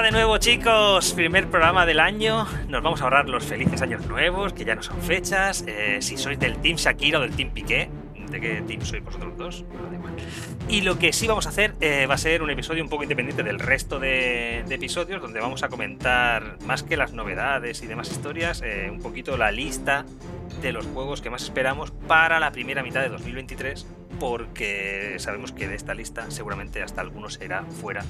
De nuevo chicos, primer programa del año. Nos vamos a ahorrar los felices años nuevos, que ya no son fechas. Eh, si sois del Team Shakira o del Team Piqué, ¿de qué team sois vosotros dos? Y lo que sí vamos a hacer eh, va a ser un episodio un poco independiente del resto de, de episodios, donde vamos a comentar más que las novedades y demás historias, eh, un poquito la lista de los juegos que más esperamos para la primera mitad de 2023 porque sabemos que de esta lista seguramente hasta algunos se irá fuera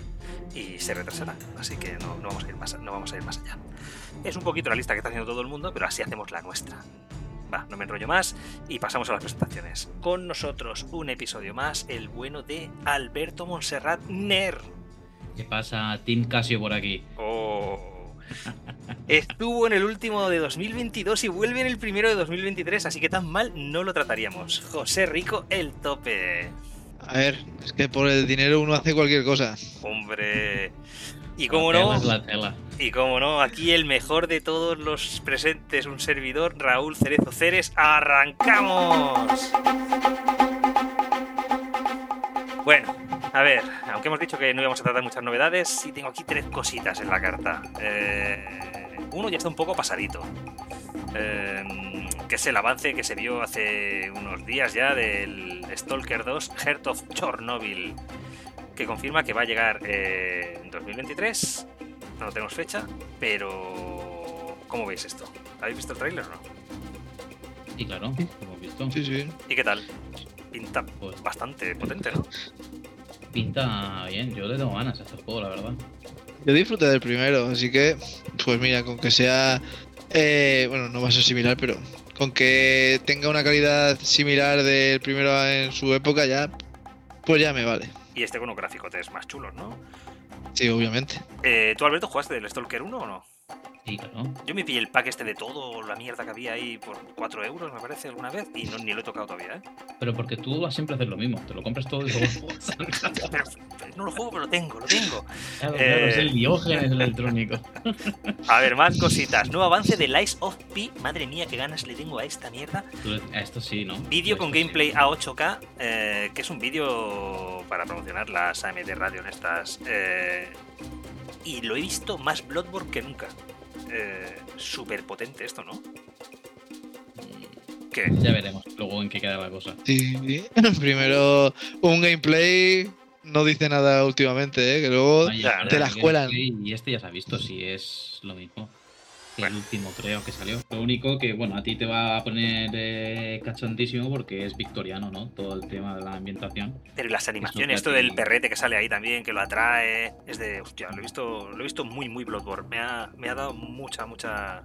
y se retrasará, así que no, no vamos a ir más, no vamos a ir más allá. Es un poquito la lista que está haciendo todo el mundo, pero así hacemos la nuestra. Va, no me enrollo más y pasamos a las presentaciones. Con nosotros un episodio más, el bueno de Alberto Monserrat Ner. ¿Qué pasa, Team Casio por aquí? Oh. Estuvo en el último de 2022 y vuelve en el primero de 2023, así que tan mal no lo trataríamos. José Rico, el tope. A ver, es que por el dinero uno hace cualquier cosa. Hombre. Y tela no, es la tela. y cómo no, aquí el mejor de todos los presentes, un servidor, Raúl Cerezo Ceres. ¡Arrancamos! Bueno, a ver, aunque hemos dicho que no íbamos a tratar muchas novedades, sí tengo aquí tres cositas en la carta. Eh, uno ya está un poco pasadito. Eh, que es el avance que se vio hace unos días ya del Stalker 2 Heart of Chernobyl, que confirma que va a llegar eh, en 2023. No tenemos fecha, pero ¿cómo veis esto? ¿Habéis visto el tráiler o no? Sí, claro, lo hemos visto. Sí, sí. ¿Y qué tal? Pinta Pues bastante potente, ¿no? pinta bien, yo le tengo ganas a este juego, la verdad. Yo disfruté del primero, así que, pues mira, con que sea. eh, bueno, no va a ser similar, pero con que tenga una calidad similar del primero en su época, ya. Pues ya me vale. Y este con un gráfico es más chulo, ¿no? Sí, obviamente. Eh, ¿Tú, Alberto, jugaste del Stalker 1 o no? Sí, claro. Yo me pillé el pack este de todo, la mierda que había ahí por 4 euros, me parece, alguna vez, y no, ni lo he tocado todavía, ¿eh? Pero porque tú vas siempre a hacer lo mismo, te lo compras todo y luego juegas. Pero, pero no lo juego, pero lo tengo, lo tengo. Claro, claro, es Eh. el diógenes electrónico. A ver, más cositas. Nuevo avance de Lies of P. Madre mía, qué ganas le tengo a esta mierda. A Esto sí, ¿no? Vídeo Esto con sí. gameplay a 8K, eh, que es un vídeo para promocionar las AMD Radio en estas. eh, y lo he visto más Bloodborne que nunca. Eh, Súper potente esto, ¿no? ¿Qué? Ya veremos luego en qué queda la cosa. Sí. Primero, un gameplay no dice nada últimamente, ¿eh? Que luego. Ya, pero te la el escuelan. Y este ya se ha visto si es lo mismo. Bueno. El último creo que salió. Lo único que, bueno, a ti te va a poner eh, cachondísimo porque es victoriano, ¿no? Todo el tema de la ambientación. Pero y las animaciones, esto del perrete que sale ahí también, que lo atrae, es de, hostia, lo he visto, lo he visto muy, muy Bloodborne. Me ha, me ha dado mucha, mucha,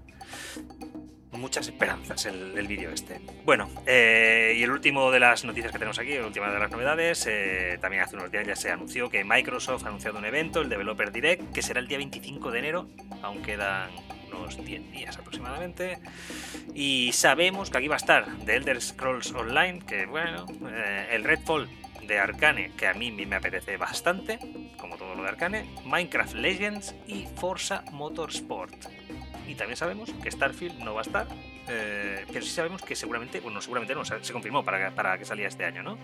muchas esperanzas el, el vídeo este. Bueno, eh, y el último de las noticias que tenemos aquí, la última de las novedades, eh, también hace unos días ya se anunció que Microsoft ha anunciado un evento, el Developer Direct, que será el día 25 de enero, aún quedan unos 10 días aproximadamente. Y sabemos que aquí va a estar The Elder Scrolls Online, que bueno, eh, el Redfall de Arcane, que a mí me apetece bastante, como todo lo de Arcane, Minecraft Legends y Forza Motorsport. Y también sabemos que Starfield no va a estar, eh, pero sí sabemos que seguramente, bueno, seguramente no, se confirmó para que, para que salía este año, ¿no?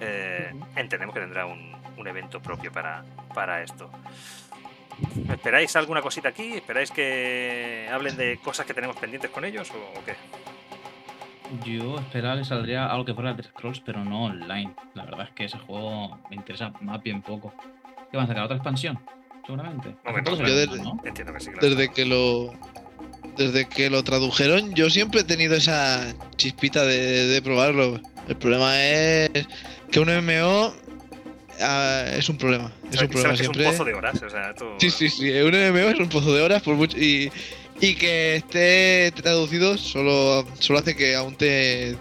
Eh, entendemos que tendrá un, un evento propio para, para esto. ¿Esperáis alguna cosita aquí? ¿Esperáis que hablen de cosas que tenemos pendientes con ellos o, o qué? Yo esperaba que saldría algo que fuera de Scrolls, pero no online. La verdad es que ese juego me interesa más bien poco. ¿Qué van a sacar? ¿Otra expansión? Seguramente. Todos yo desde- ¿no? Entiendo que sí. claro. Desde que lo. Desde que lo tradujeron, yo siempre he tenido esa chispita de, de probarlo. El problema es que un MMO ah, es un problema. Es un problema que es un siempre. pozo de horas, o sea, tú- Sí, sí, sí. Un MMO es un pozo de horas por mucho. Y, y que esté traducido solo, solo hace que aún te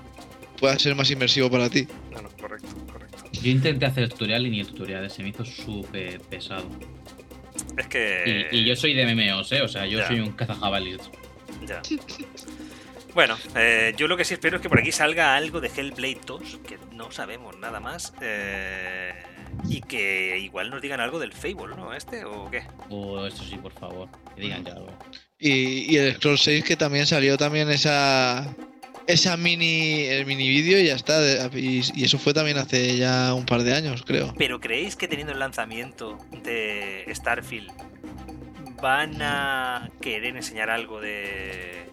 pueda ser más inmersivo para ti. No, no, correcto, correcto. Yo intenté hacer el tutorial y ni el tutorial se me hizo súper pesado. Es que... Y, y yo soy de MMOs, ¿eh? O sea, yo Ya. soy un cazajabalí. Ya. Bueno, eh, yo lo que sí espero es que por aquí salga algo de Hellblade 2, que no sabemos nada más. eh, y que igual nos digan algo del Fable, ¿no? ¿Este o qué? O esto sí, por favor, que digan ya algo. Y, y el Scroll 6 que también salió también esa esa mini el mini vídeo y ya está. de- y, y eso fue también hace ya un par de años, creo. Pero ¿creéis que teniendo el lanzamiento de Starfield van a querer enseñar algo de.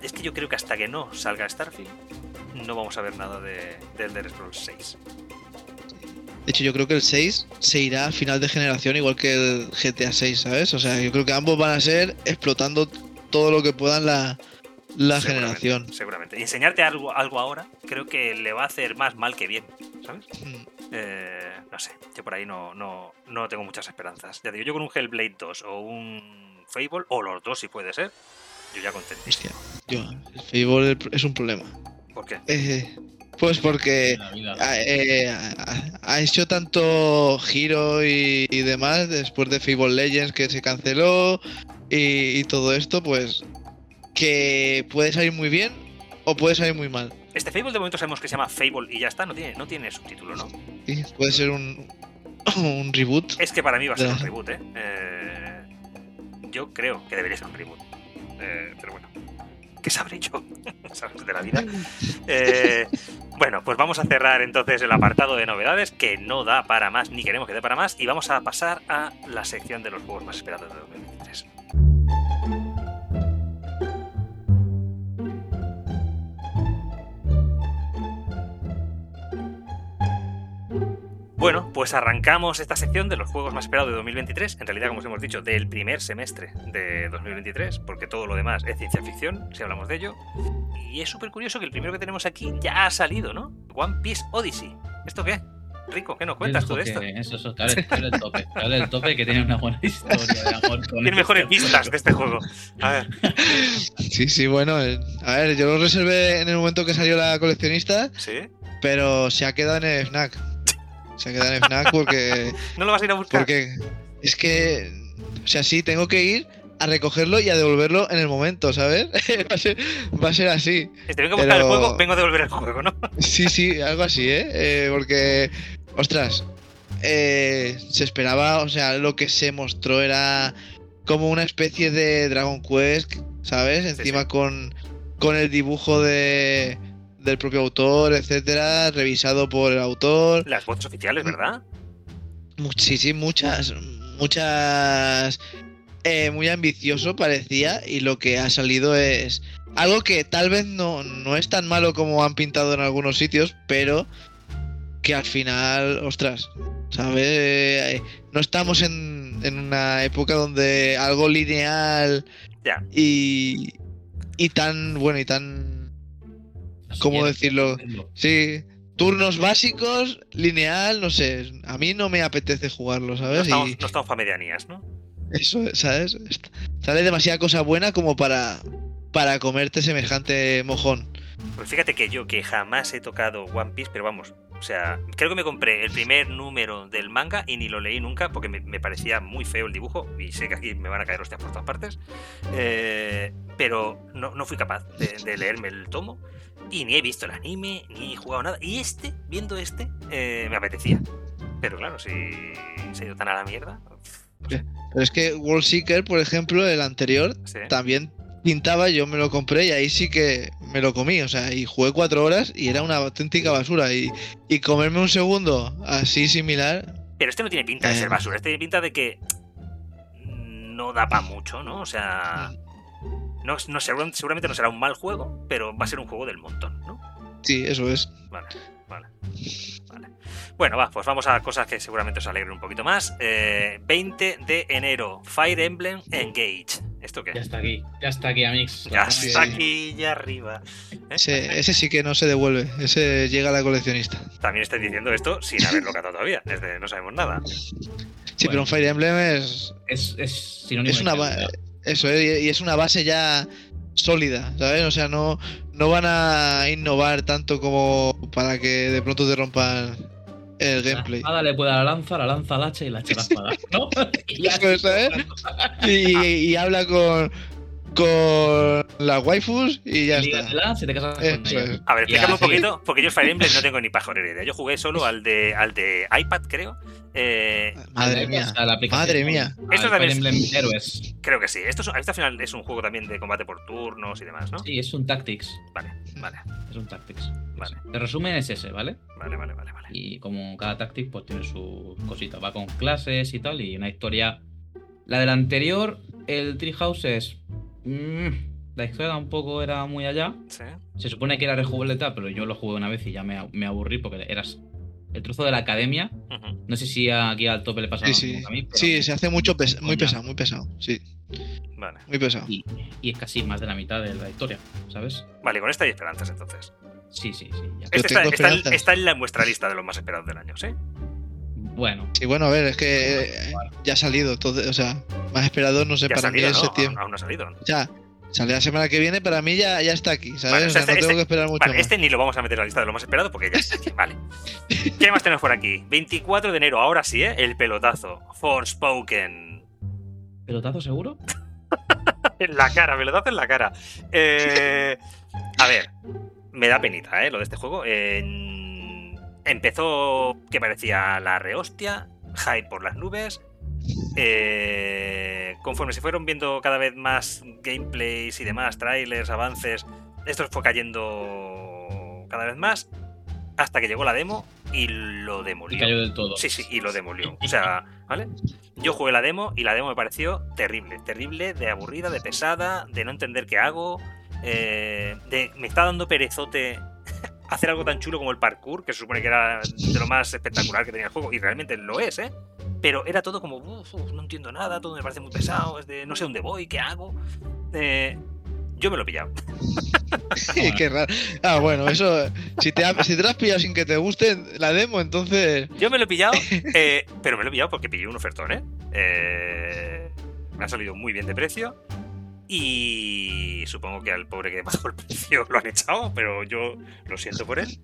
Es que yo creo que hasta que no salga Starfield, no vamos a ver nada de, de Elder Scrolls 6. De hecho, yo creo que el 6 se irá a final de generación igual que el GTA 6, ¿sabes? O sea, yo creo que ambos van a ser explotando todo lo que puedan la, la Seguramente, generación. Seguramente. Y enseñarte algo, algo ahora, creo que le va a hacer más mal que bien, ¿sabes? Mm. Eh, no sé, yo por ahí no, no, no tengo muchas esperanzas. Ya digo, yo con un Hellblade 2 o un Fable, o los dos si puede ser, yo ya contento. Hostia, yo, el Fable es un problema. ¿Por qué? Eh, pues porque ha, eh, ha- ha hecho tanto giro y, y demás después de Fable Legends que se canceló y, y todo esto, pues que puede salir muy bien o puede salir muy mal. Este Fable de momento sabemos que se llama Fable y ya está, no tiene, no tiene subtítulo, ¿no? Y puede ser un, un reboot. Es que para mí va a ser un reboot, ¿eh? Eh, Yo creo que debería ser un reboot. Eh, pero bueno, ¿qué sabré yo? ¿Sabes? De la vida. Eh, bueno, pues vamos a cerrar entonces el apartado de novedades, que no da para más, ni queremos que dé para más, y vamos a pasar a la sección de los juegos más esperados de 2023. Bueno, pues arrancamos esta sección de los juegos más esperados de 2023. En realidad, como os hemos dicho, del primer semestre de 2023, porque todo lo demás es ciencia ficción, si hablamos de ello. Y es súper curioso que el primero que tenemos aquí ya ha salido, ¿no? One Piece Odyssey. ¿Esto qué? Rico, ¿qué nos cuentas tú de esto? Eso, eso, claro, claro, el tope. Claro, el tope que tiene una buena historia de amor con Tiene mejores vistas de este juego. A ver, Sí, sí, bueno. eh, A ver, yo lo reservé en el momento que salió la coleccionista, ¿sí? pero se ha quedado en el FNAC. Se ha quedado en FNAC porque, ¿No lo vas a ir a buscar? porque es que, o sea, sí, tengo que ir a recogerlo y a devolverlo en el momento, ¿sabes? va, a ser, va a ser así. Si te vengo a buscar el juego, vengo a devolver el juego, ¿no? Sí, sí, algo así, ¿eh? Eh, porque, ostras, eh, se esperaba, o sea, lo que se mostró era como una especie de Dragon Quest, ¿sabes? Encima sí. Con, con el dibujo de, del propio autor, etcétera, revisado por el autor. Las voces oficiales, ¿verdad? Much- sí, sí, muchas, muchas... eh, muy ambicioso parecía y lo que ha salido es algo que tal vez no, no es tan malo como han pintado en algunos sitios, pero que al final, ostras, ¿sabes? Eh, no estamos en, en una época donde algo lineal y, y tan, bueno, y tan, ¿cómo decirlo? Sí, turnos básicos, lineal, no sé, a mí no me apetece jugarlo, No ¿sabes? estamos, Y- no estamos para medianías, ¿no? eso, ¿sabes? Sale demasiada cosa buena como para, para comerte semejante mojón. Pues fíjate que yo que jamás he tocado One Piece, pero vamos, o sea, creo que me compré el primer número del manga y ni lo leí nunca porque me, me parecía muy feo el dibujo y sé que aquí me van a caer hostias por todas partes, eh, pero no, no fui capaz de, de leerme el tomo y ni he visto el anime, ni he jugado nada. Y este, viendo este, eh, me apetecía. Pero claro, si se ha ido tan a la mierda... Pero es que World Seeker, por ejemplo, el anterior, Sí. también pintaba, yo me lo compré y ahí sí que me lo comí, o sea, y jugué cuatro horas y era una auténtica basura. Y, y comerme un segundo así similar, Pero este no tiene pinta de ser Eh. basura, este tiene pinta de que no da para mucho, ¿no? O sea, no, no, seguramente seguramente no será un mal juego, pero va a ser un juego del montón, ¿no? sí, eso es. Vale, vale. vale. Bueno, va, pues vamos a cosas que seguramente os alegren un poquito más. Eh, 20 de enero, Fire Emblem Engage. ¿Esto qué? Ya está aquí, ya está aquí, Amix. Ya está aquí, ya arriba. ¿Eh? Ese, ese sí que no se devuelve, ese llega a la coleccionista. También estáis diciendo esto sin haberlo catado todavía, es de no sabemos nada. Sí, Bueno. pero un Fire Emblem es, Es, es sinónimo es una eso es, y es una base ya sólida, ¿sabes? O sea, no, no van a innovar tanto como para que de pronto te rompan el La gameplay. espada le puede a la lanza, la lanza al hacha y la hacha a la espada. ¿No? Y ¿eh? Y, y habla con, con las waifus y ya está. Lígatela si te casas con Eso ella. es. A ver, Ya, explícame un sí. poquito, porque yo Fire Emblem no tengo ni pajolera idea. Yo jugué solo al de, al de iPad, creo. Eh, Madre mía. la. Madre mía. Esto también Fire es- Emblem Heroes. creo que sí. Esto, es- esto al final es un juego también de combate por turnos y demás, ¿no? Sí, es un Tactics. Vale, vale, Es un Tactics. Vale. De resumen es ese, ¿vale? vale, vale, vale. vale. Y como cada Tactics pues tiene su cosita. Va con clases y tal y una historia La del anterior, el Treehouse es. Mm, la historia tampoco era muy allá. Sí. Se supone que era rejugable tal, pero yo lo jugué una vez y ya me, me aburrí porque eras el trozo de la academia. No sé si aquí al tope le pasa Sí, sí. a mí. pero- Sí, se hace mucho pes- muy pesado, muy pesado. Sí, Vale. muy pesado. Y, y es casi más de la mitad de la historia, ¿sabes? Vale, con esta hay esperanzas entonces. Sí, sí, sí. ya. Este está, en- esperanzas. está en la, vuestra lista de los más esperados del año, ¿sí? Bueno, Sí, bueno, a ver, es que eh, ya ha salido, todo, o sea, más esperado, no sé, Ya para mí salido, es ¿no? septiembre. Aún, aún no ha salido. Ya, sale la semana que viene, para mí ya, ya está aquí, ¿sabes? Vale, o sea, este- no tengo este- que esperar mucho Vale, más. este ni lo vamos a meter en la lista de los más esperados porque ya está aquí. Vale. ¿Qué más tenemos por aquí? 24 de enero, ahora sí, ¿eh? El pelotazo. Forspoken. ¿pelotazo seguro? En la cara, pelotazo en la cara. Eh, a ver, me da penita, ¿eh? Lo de este juego. En- Empezó que parecía la rehostia, hype por las nubes. Eh, conforme se fueron viendo cada vez más gameplays y demás, trailers, avances, esto fue cayendo cada vez más hasta que llegó la demo y lo Y demolió. cayó del todo. Sí, sí, y lo demolió. O sea, ¿vale? Yo jugué la demo y la demo me pareció terrible. Terrible, de aburrida, de pesada, de no entender qué hago. eh, de, me está dando perezote hacer algo tan chulo como el parkour, que se supone que era de lo más espectacular que tenía el juego, y realmente lo es, ¿eh? Pero era todo como, "Uf, uf, no entiendo nada, todo me parece muy pesado, es de no sé dónde voy, qué hago. Eh, yo me lo he pillado. Qué raro. Ah, bueno, eso, si te, ha- si te lo has pillado sin que te guste la demo, entonces... Yo me lo he pillado, eh, pero me lo he pillado porque pillé un ofertón, ¿eh? Eh, Me ha salido muy bien de precio. Y supongo que al pobre que bajó el precio lo han echado, pero yo lo siento por él.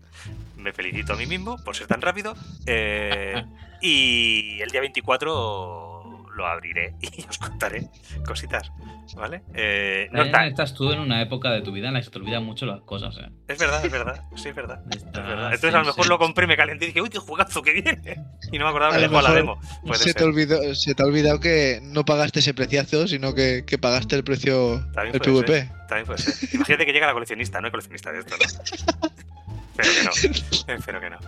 Me felicito a mí mismo por ser tan rápido. Eh, y el día 24 lo abriré y os contaré cositas, ¿vale? Eh, no está- estás tú en una época de tu vida en la que se te olvidan mucho las cosas, ¿eh? es verdad, es verdad, sí, es verdad. Es Estás verdad. Entonces a lo mejor lo compré, me calenté y dije, uy, qué jugazo que viene. Y no me acordaba A que lo dejó la mejor demo. Puede se, te ser. olvidó, se te ha olvidado que no pagaste ese preciazo, sino que, que pagaste el precio del PvP. También puede ser. Imagínate que llega la coleccionista, no hay coleccionista de esto, ¿no? Espero que no. Espero que no.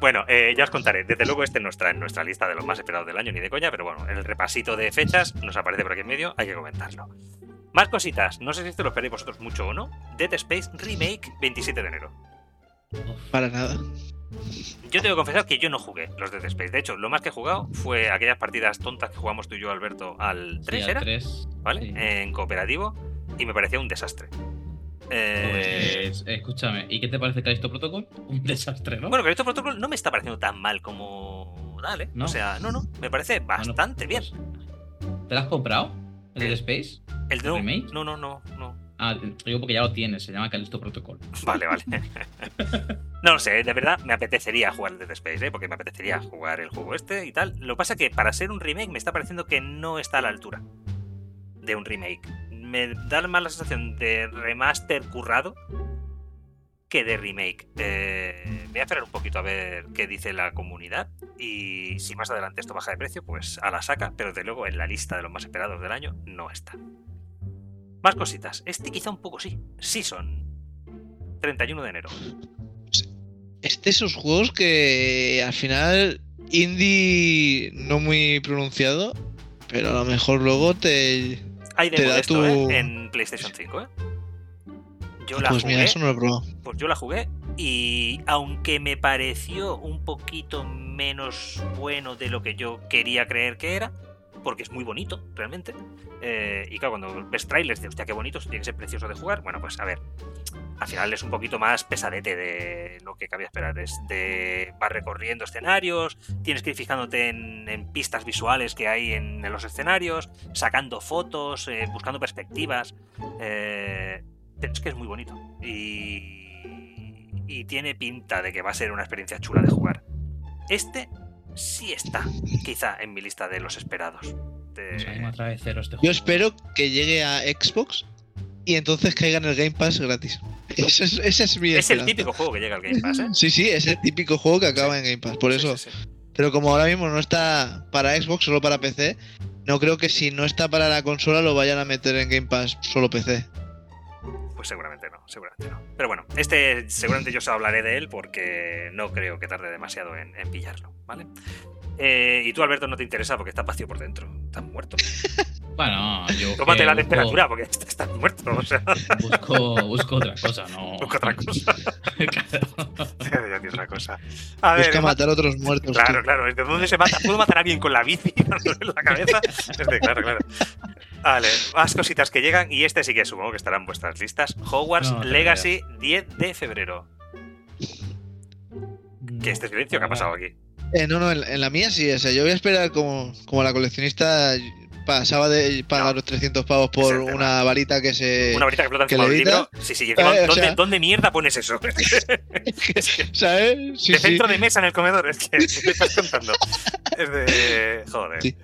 Bueno, eh, ya os contaré. Desde luego, este no está en nuestra lista de los más esperados del año, ni de coña, pero bueno, en el repasito de fechas nos aparece por aquí en medio, hay que comentarlo. Más cositas. No sé si esto lo esperáis vosotros mucho o no. Dead Space Remake 27 de enero. Para nada. Yo tengo que confesar que yo no jugué los Dead Space. De hecho, lo más que he jugado fue aquellas partidas tontas que jugamos tú y yo, Alberto, al 3, Sí, al ¿era? tres, ¿Vale? sí. En cooperativo. Y me parecía un desastre. Eh, Pues, escúchame, ¿y qué te parece Callisto Protocol? Un desastre, ¿no? Bueno, que esto protocolo no me está pareciendo tan mal como Dale. ¿No? O sea, no, no, me parece Bueno, bastante bien. pues, ¿Te lo has comprado? ¿El Eh, Dead Space? ¿El remake? no, no, no, no. Ah, te digo porque ya lo tienes, se llama Callisto Protocol. Vale, vale. no lo sé, de verdad me apetecería jugar el Dead Space, ¿eh? porque me apetecería jugar el juego este y tal. Lo que pasa es que para ser un remake me está pareciendo que no está a la altura de un remake. Me da más la sensación de remaster currado que de remake. Eh, voy a esperar un poquito a ver qué dice la comunidad y si más adelante esto baja de precio, pues a la saca, pero de luego en la lista de los más esperados del año no está. Más cositas. Este quizá un poco sí. Season. 31 de enero. Es de esos juegos que al final indie no muy pronunciado, pero a lo mejor luego te... Hay demo de esto, tu- ¿eh? En PlayStation 5, ¿eh? Yo la Pues jugué. mira, eso no lo he probado. Pues yo la jugué y aunque me pareció un poquito menos bueno de lo que yo quería creer que era, porque es muy bonito, realmente. eh, y claro, cuando ves trailers, dices, hostia, qué bonito, tiene que ser precioso de jugar. Bueno, pues a ver, al final es un poquito más pesadete de lo que cabía esperar. Es de vas recorriendo escenarios, tienes que ir fijándote en, pistas visuales que hay en, en los escenarios, sacando fotos, eh, buscando perspectivas. eh, pero es que es muy bonito. Y, y tiene pinta de que va a ser una experiencia chula de jugar. Este sí está, quizá, en mi lista de los esperados. De- Yo juego. espero que llegue a Xbox y entonces caiga en el Game Pass gratis. Ese es, ese es mi Es el típico juego que llega al Game Pass, ¿eh? Sí, sí, es el típico juego que acaba en Game Pass. Por Sí, eso. sí, sí. Pero como ahora mismo no está para Xbox, solo para PC, no creo que si no está para la consola lo vayan a meter en Game Pass solo PC. Pues seguramente no, seguramente no. Pero bueno, este seguramente yo os hablaré de él porque no creo que tarde demasiado en, en pillarlo, ¿vale? Eh, y tú, Alberto, no te interesa porque está vacío por dentro. estás muerto. Bueno, yo. Tómate que la busco- temperatura porque estás muerto. O sea, Busco, busco otra cosa, no. busca otra cosa. Claro. Ya tienes otra cosa. A ver, Busca ma- matar a otros muertos. Claro, tío. claro. ¿Desde dónde se mata? ¿Puedo matar a alguien con la bici dándole en la cabeza? Desde, claro, claro. Vale, más cositas que llegan y este sí que supongo que estarán en vuestras listas. Hogwarts No, Legacy 10 de febrero. ¿Qué este silencio que ha pasado aquí? Eh, no, no, en, en la mía sí. O sea, yo voy a esperar como, como la coleccionista pasaba de pagar No. los 300 pavos por una varita que se. Una varita que que encima del libro. Sí, sí, encima, Eh, o ¿dónde, sea- dónde mierda pones eso? ¿Sabes? Sí, de sí. centro de mesa en el comedor. Es que me estás contando. Es de. Joder. Sí.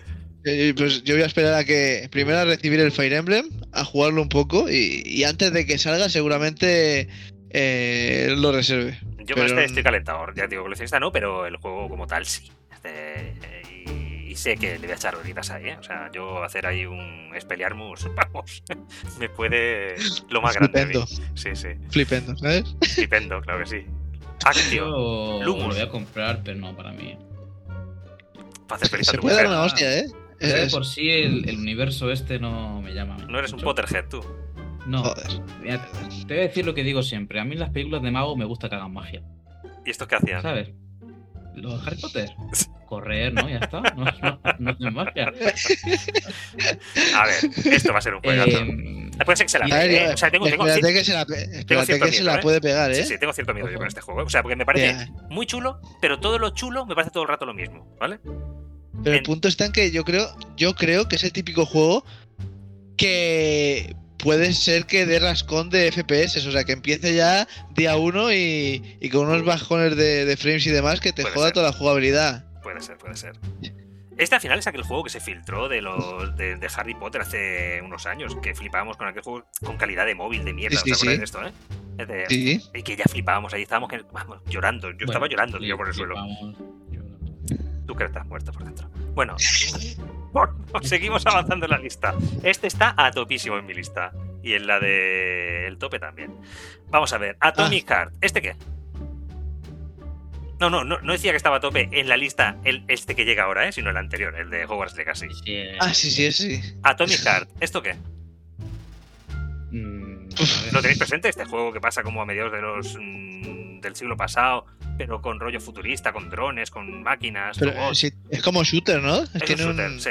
Eh, Pues yo voy a esperar a que primero a recibir el Fire Emblem, a jugarlo un poco y, y antes de que salga seguramente eh, lo reserve. Yo con Pero- este estoy calentador. Ya digo, coleccionista no, pero el juego como tal sí. Este, y, y sé que le voy a echar horitas ahí, ¿eh? O sea, yo hacer ahí un Expelliarmus, vamos, me puede lo más grande. a mí. Flipendo, Sí, sí. flipendo, ¿sabes? Flipendo, claro que sí. Actio, Yo lo voy a comprar, pero no para mí. para hacer feliz a Se tu puede dar una hostia, ¿eh? Ya de Es- por sí el, el universo este no me llama. No eres un. Potterhead, tú. No. Joder. Mira, te voy a decir lo que digo siempre. A mí las películas de mago me gusta que hagan magia. ¿Y estos qué hacían? ¿Sabes? Los de Harry Potter. Correr, ¿no? Ya está. No, no, no hacen magia. A ver, esto va a ser un juegazo. Eh, Puede ser que se la pegue, ¿eh? O sea, tengo, tengo, espérate que se la, espérate cierto que se miedo, la ¿eh? puede pegar, ¿eh? sí, sí, tengo cierto miedo yo con este juego. O sea, porque me parece muy chulo, pero todo lo chulo me parece todo el rato lo mismo, ¿vale? Pero el en- punto está en que yo creo, yo creo que es el típico juego que puede ser que dé rascón de FPS, o sea, que empiece ya día uno y, y con unos bajones de, de frames y demás que te Puede joda ser. toda la jugabilidad. Puede ser, puede ser. Este al final es aquel juego que se filtró de los de, de Harry Potter hace unos años, que flipábamos con aquel juego con calidad de móvil de mierda, Sí, ¿os sí, sí. de esto, eh? Es de- Sí, Y que ya flipábamos, ahí estábamos que, vamos, llorando. Yo estaba llorando, tío, por el suelo. llorando. Tú que estás muerto por dentro. Bueno, seguimos avanzando en la lista. Este está a topísimo en mi lista. Y en la de el tope también. Vamos a ver, Atomic Heart. ¿Este qué? No, no, no, no decía que estaba a tope en la lista el, este que llega ahora, ¿eh? sino el anterior, el de Hogwarts Legacy. Sí, eh, Ah, sí, sí, sí. Atomic Heart, ¿esto qué? mm. ¿Lo tenéis presente? Este juego que pasa como a mediados de los mm, del siglo pasado, pero con rollo futurista, con drones, con máquinas, Pero es como shooter, ¿no? Es, Es un shooter, sí.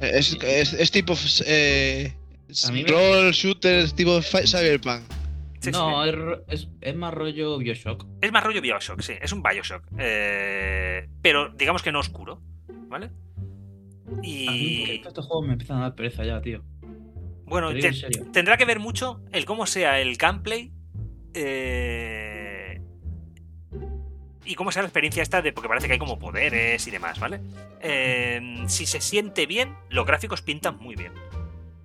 es, es- es tipo eh, me- roll shooter tipo cyberpunk. Sí, no, sí. Es, más rollo Bioshock. Es más rollo Bioshock, sí, es un Bioshock. eh, pero digamos que no oscuro, ¿vale? A mí Y estos juegos me empiezan a dar pereza ya, tío. bueno, Te tendrá que ver mucho el cómo sea el gameplay eh, y cómo sea la experiencia esta de porque parece que hay como poderes y demás, ¿vale? Eh, si se siente bien, los gráficos pintan muy bien.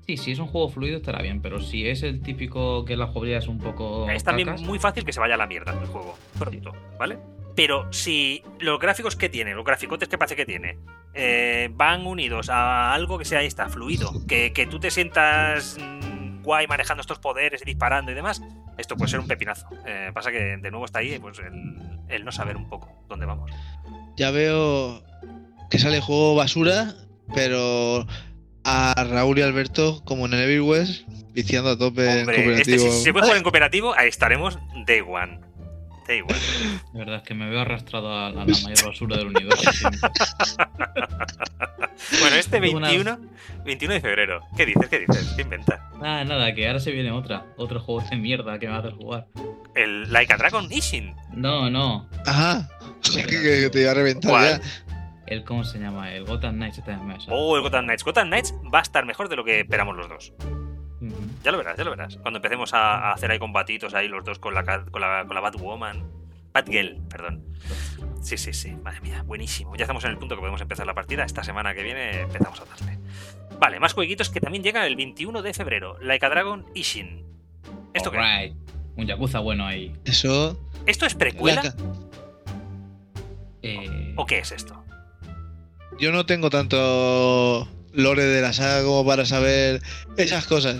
Sí, si es un juego fluido estará bien, pero si es el típico que la jugabilidad es un poco. Es también cacas, muy fácil que se vaya a la mierda el juego pronto, ¿vale? Pero si los gráficos que tiene, los graficotes que parece que tiene, eh, van unidos a algo que sea ahí está, fluido, que, que tú te sientas mm, guay manejando estos poderes y disparando y demás, esto puede ser un pepinazo. Eh, pasa que de nuevo está ahí pues el, el no saber un poco dónde vamos. Ya veo que sale juego basura, pero a Raúl y Alberto, como en el Evil West, viciando a tope en Hombre, este, cooperativo. si, si se puede jugar en cooperativo, ahí estaremos day one. Day one. De verdad es que me veo arrastrado a la, a la mayor basura del universo. siempre. Bueno, este Tengo una- 21, 21 de febrero. ¿Qué dices? ¿Qué dices? ¿Qué inventas? Nada, nada, que ahora se viene otra. Otro juego de mierda que me va a hacer jugar. El Like a Dragon Ishin. No, no. Ajá. que, que te iba a reventar ¿Cuál? ya. El, ¿Cómo se llama? El Gotham Knights. Este. Oh, el Gotham Knights. Gotham Knights va a estar mejor de lo que esperamos los dos. Ya lo verás, ya lo verás. Cuando empecemos a, a hacer ahí combatitos ahí los dos con la, con la, con la Batwoman. Batgirl, perdón. Sí, sí, sí. Madre mía, buenísimo. Ya estamos en el punto que podemos empezar la partida. Esta semana que viene empezamos a darle. Vale, más jueguitos que también llegan el 21 de febrero. Like a Dragon Ishin. ¿Esto qué? Un Yakuza bueno ahí. Eso. ¿Esto es precuela. Eh, o qué es esto? Yo no tengo tanto lore de la saga como para saber esas cosas.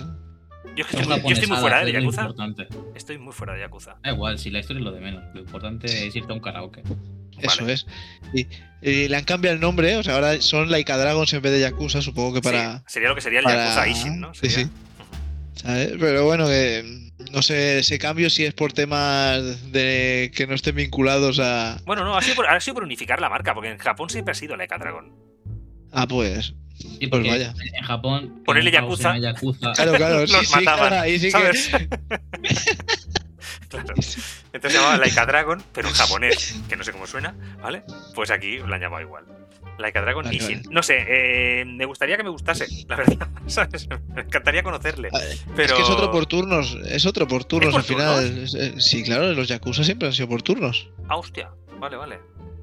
Yo, es que son estoy, muy- yo estoy muy japonesadas, fuera ¿eh, de Yakuza. importante. Estoy muy fuera de Yakuza. Da igual, si la historia es lo de menos. Lo importante es irte a un karaoke. Eso Vale. es. Y, y le han cambiado el nombre, o sea, ahora son Laika Dragons en vez de Yakuza, supongo que para. Sí, sería lo que sería el para- Yakuza Ishin, ¿no? Sí, sí. ¿sabes? Pero bueno, que no sé, ese cambio si es por temas de que no estén vinculados a. Bueno, no, ha sido, por, ha sido por unificar la marca, porque en Japón siempre ha sido Laika Dragon. Ah, pues. Sí, Pues vaya. en Japón. Ponerle Yakuza. Yakuza. Claro, claro, sí, Los sí, mataban, claro, ahí sí que. ¿sabes? claro. Entonces se llamaba Laika Dragon, pero en japonés, que no sé cómo suena, ¿vale? Pues aquí lo han llamado igual. Laika Dragon Vale. No sé, eh, me gustaría que me gustase, la verdad. ¿sabes? Me encantaría conocerle. Ah, Pero... Es que es otro por turnos, es otro por turnos por al final. Es- Sí, claro, los Yakuza siempre han sido por turnos. Ah, hostia. Vale, vale.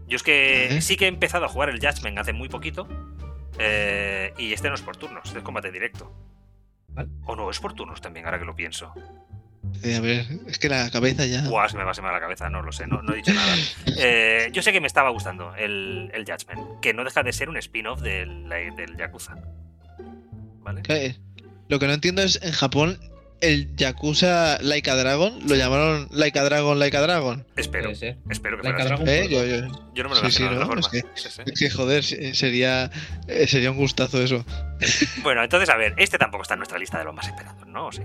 Yo es que ¿Eh? sí que he empezado a jugar el Judgment hace muy poquito. Eh, y este no es por turnos, este es combate directo. Vale. O no, es por turnos también, ahora que lo pienso. Eh, a ver, es que la cabeza ya. Buah, se me va a semar la cabeza, no lo sé, no, no he dicho nada. Eh, yo sé que me estaba gustando el, el Judgment, que no deja de ser un spin-off del, del Yakuza. ¿Vale? Que- Lo que no entiendo es en Japón el Yakuza Laika Dragon lo llamaron Laika Dragon Laika Dragon. Espero, espero que Laika. Dragon Eh, por yo- yo- Yo no me lo Sí, sí, de ¿no? forma. Es Sí, sí. es que joder, se- sería eh, sería un gustazo eso. Bueno, entonces, a ver, este tampoco está en nuestra lista de los más esperados, ¿no? ¿O sí?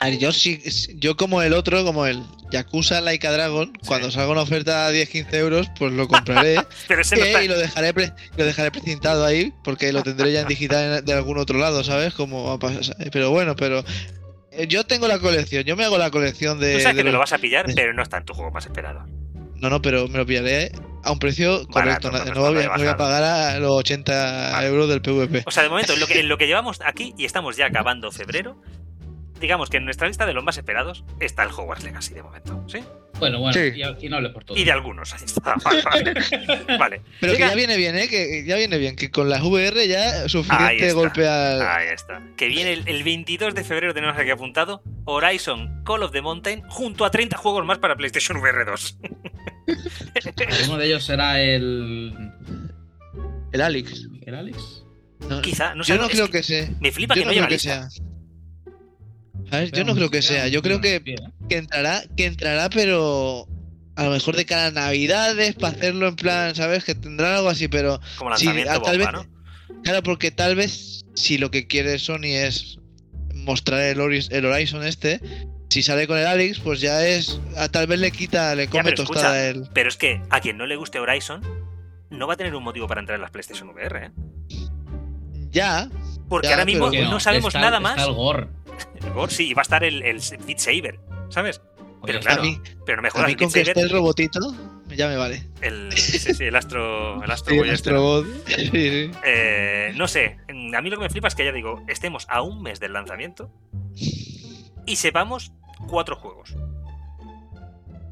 A ver, yo sí, yo como el otro, como el Yakuza Laika Dragon, cuando salga una oferta a 10-15 euros, pues lo compraré Pero ese no eh, está... y lo dejaré pre- lo dejaré precintado ahí, porque lo tendré ya en digital en- de algún otro lado, ¿sabes? Como va a pasar. Pero bueno, pero yo tengo la colección, yo me hago la colección de. Tú sabes de que te lo los- vas a pillar, de- pero no está en tu juego más esperado. No, no, pero me lo pillaré a un precio correcto. no, No, no no voy, a- no voy a bajado. pagar a los 80 Vale. euros del PVP. O sea, de momento, en lo que, en lo que llevamos aquí y estamos ya acabando febrero, digamos que en nuestra lista de los más esperados está el Hogwarts Legacy de momento, ¿sí? Bueno, bueno, Sí. y, y no hables por todo. Y de algunos, ahí está. Vale, vale. Vale. Pero que ya viene bien, ¿eh? Que ya viene bien. Que con las VR ya suficiente golpe al. Ahí está. Que viene el, el 22 de febrero, tenemos aquí apuntado, Horizon Call of the Mountain, junto a 30 juegos más para PlayStation VR 2. Uno de ellos será el. El Alex. ¿El Alex? No, Quizá, no sé. yo no creo que sea. Me flipa Yo que no no creo lleva que lista. sea. ¿Sabes? Yo no creo que sea. Yo creo que, ¿eh? que entrará, que entrará, pero a lo mejor de cara a Navidades para hacerlo en plan, ¿sabes? Que tendrá algo así, pero Como lanzamiento tal bomba, vez- ¿no? claro, porque tal vez si lo que quiere Sony es mostrar el, Horis- el Horizon este, si sale con el Alex, pues ya es, a- tal vez le quita, le come pero tostada escucha, el. Pero es que a quien no le guste Horizon, no va a tener un motivo para entrar en las PlayStation VR, ¿eh? Ya, Porque Ya, ahora mismo no sabemos está- nada está más. el Gore. El Gore sí, y va a estar el, el Beat Saber, ¿sabes? Pero Oye, claro, mí, pero no me a mí con que esté el robotito, ya me vale. el, sí, sí, el Astro, el Astro Sí, el. Astrobot. Eh, no sé, a mí lo que me flipa es que ya digo, estemos a un mes del lanzamiento y sepamos cuatro juegos.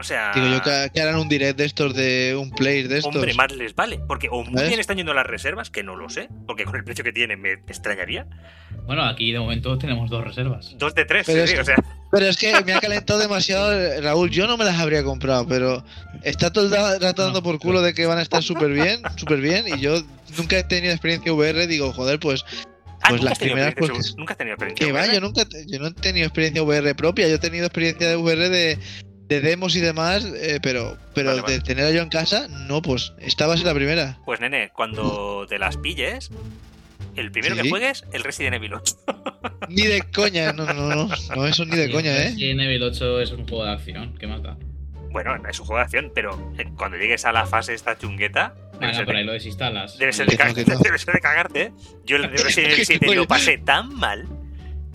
O sea, Digo yo que, que harán un direct de estos, de un play de estos. hombre, más les vale. Porque o muy ¿Ves? bien están yendo las reservas, que no lo sé, porque con el precio que tienen me extrañaría. Bueno, aquí de momento tenemos dos reservas. Dos de tres, Pero sí, es- o sea, Pero es que me ha calentado demasiado, Raúl. Yo no me las habría comprado, pero está todo el rato dando por culo de que van a estar súper bien, súper bien. Y yo nunca he tenido experiencia VR. Digo, joder, pues Ah, Pues ¿nunca las primeras, pues, nunca has tenido experiencia. que va, yo nunca, yo no he tenido experiencia VR propia. Yo he tenido experiencia de VR de, de demos y demás, eh, pero, pero Vale, vale. de tenerla yo en casa, no, pues esta va a ser la primera. Pues nene, cuando te las pilles, el primero Sí. que juegues, el Resident Evil 8. Ni de coña, no, no, no, no, eso ni de Sí, coña, ¿eh? Resident Evil 8 es un juego de acción. ¿Qué más da? Bueno, es un juego de acción, pero eh, cuando llegues a la fase esta chungueta, debe Bueno, ser por ahí lo desinstalas. Debe ser, de no, no. debe ser de cagarte, ¿eh? Yo el Resident Evil 7 lo pasé tan mal,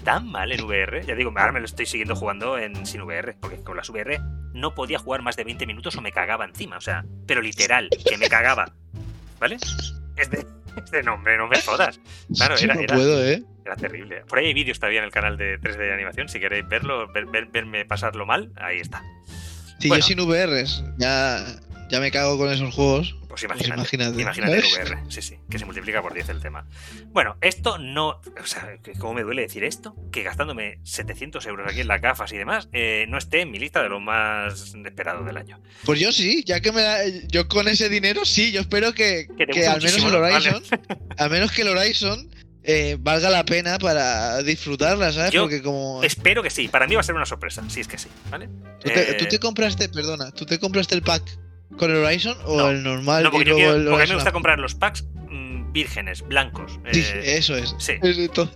tan mal en VR. Ya digo, ahora me lo estoy siguiendo jugando en sin VR, porque con las VR no podía jugar más de 20 minutos o me cagaba encima. O sea, pero literal, que me cagaba. ¿Vale? Es de, es de nombre, no me jodas. Claro, Yo era, no era, puedo, ¿eh? era terrible. Por ahí hay vídeos todavía en el canal de 3D de animación. Si queréis verlo, ver- ver- verme pasarlo mal, ahí está. Si Bueno. yo sin VRs ya, ya me cago con esos juegos. Pues Pues imagínate. imagínate. El VR, sí, sí, que se multiplica por 10 el tema. Bueno, esto no. O sea, ¿cómo me duele decir esto? Que gastándome 700 euros aquí en las gafas y demás, eh, no esté en mi lista de lo más esperado del año. Pues yo sí, ya que me la- yo con ese dinero sí, yo espero que, Que al menos el. Horizon, al menos que el Horizon eh, valga la pena para disfrutarla, ¿sabes? Yo Porque como Espero que sí. Para mí va a ser una sorpresa, si es que sí, ¿vale? tú te, Eh, tú te compraste, perdona, tú te compraste el pack con el Horizon o No. el normal? No, porque, y yo luego quiero- el porque a mí me gusta comprar los packs mm, vírgenes, blancos. Sí, eh, eso es. sí. Es to-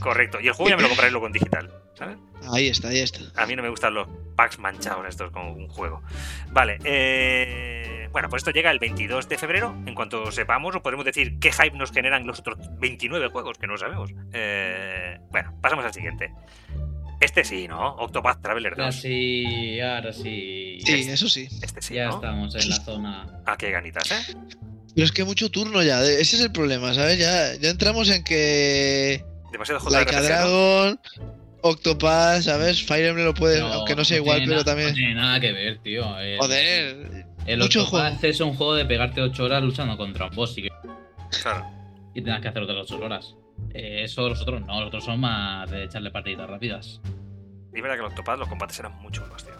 correcto. Y el juego ya me lo compraré luego en digital. ¿Sabes? Ahí está, ahí está. A mí no me gustan los packs manchados estos como un juego. Vale, eh, bueno, pues esto llega el 22 de febrero. En cuanto sepamos, o podremos decir qué hype nos generan los otros 29 juegos que no sabemos. Eh, bueno, pasamos al siguiente. Este sí, ¿no? Octopath Traveler Ahora 2. sí, ahora sí. Sí, eso sí. Este sí, ya ¿no? estamos en la zona. Ah, qué ganitas, ¿eh? Pero es que mucho turno ya. Ese es el problema, ¿sabes? Ya, ya entramos en que. Demasiado Like a. Dragon, Octopath, ¿sabes? Fire Emblem lo puede, aunque no sea igual, pero también. No tiene nada que ver, tío. El, Joder, El mucho Octopath es un juego de pegarte 8 horas luchando contra un boss y, que- Claro. y tengas que hacer otras 8 horas. Eh, eso los otros no, los otros son más de echarle partiditas rápidas. Y verdad que el Octopath los combates eran muy chulos, tío.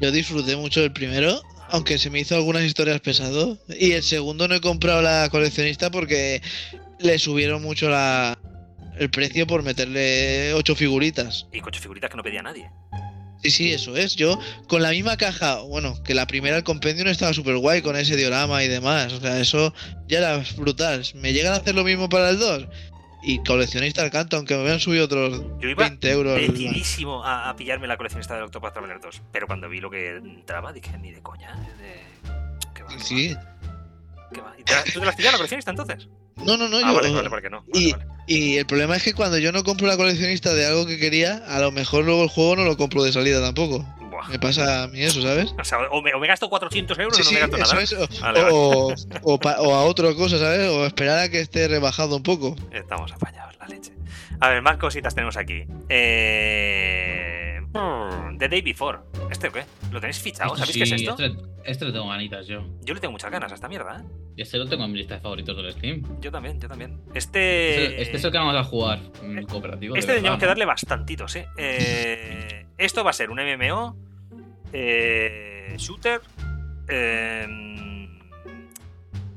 yo disfruté mucho del primero, aunque se me hizo algunas historias pesado. Y el segundo no he comprado la coleccionista porque le subieron mucho la, el precio por meterle ocho figuritas. Y coche figuritas que no pedía nadie. Sí, sí, eso es. Yo con la misma caja, bueno, que la primera el compendio no estaba súper guay con ese diorama y demás. O sea, eso ya era brutal. ¿Me llegan a hacer lo mismo para el 2? Y coleccionista al canto, aunque me habían subido otros Yo iba 20 euros. decidísimo a, a pillarme la coleccionista del Octopath Traveler 2. Pero cuando vi lo que entraba, dije, ni de coña. De... ¿Qué va? Sí. qué va? ¿Y te la- ¿Tú te las pillas la coleccionista entonces? No, no, no, ah, yo. vale, vale, porque no. Vale, y- vale. Y el problema es que cuando yo no compro la coleccionista de algo que quería, a lo mejor luego el juego no lo compro de salida tampoco. Buah. Me pasa a mí eso, ¿sabes? O sea, o me, o me gasto 400 euros Sí, o no me gasto nada. es. O, Vale, vale. o- o pa- o a otra cosa, ¿sabes? O esperar a que esté rebajado un poco. Estamos apañados, la leche. A ver, más cositas tenemos aquí. Eh... hmm, The Day Before. ¿Este o qué? ¿Lo tenéis fichado? Este ¿Sabéis qué es esto? Este, este le tengo ganitas yo. Yo le tengo muchas ganas a esta mierda, ¿eh? Este lo tengo en mi lista de favoritos del Steam. Yo también, yo también. Este, Este... este es el que vamos a jugar en cooperativo. de Este verdad, tendríamos que darle bastantitos, ¿eh? Eh, Esto va a ser un MMO, eh, shooter, eh,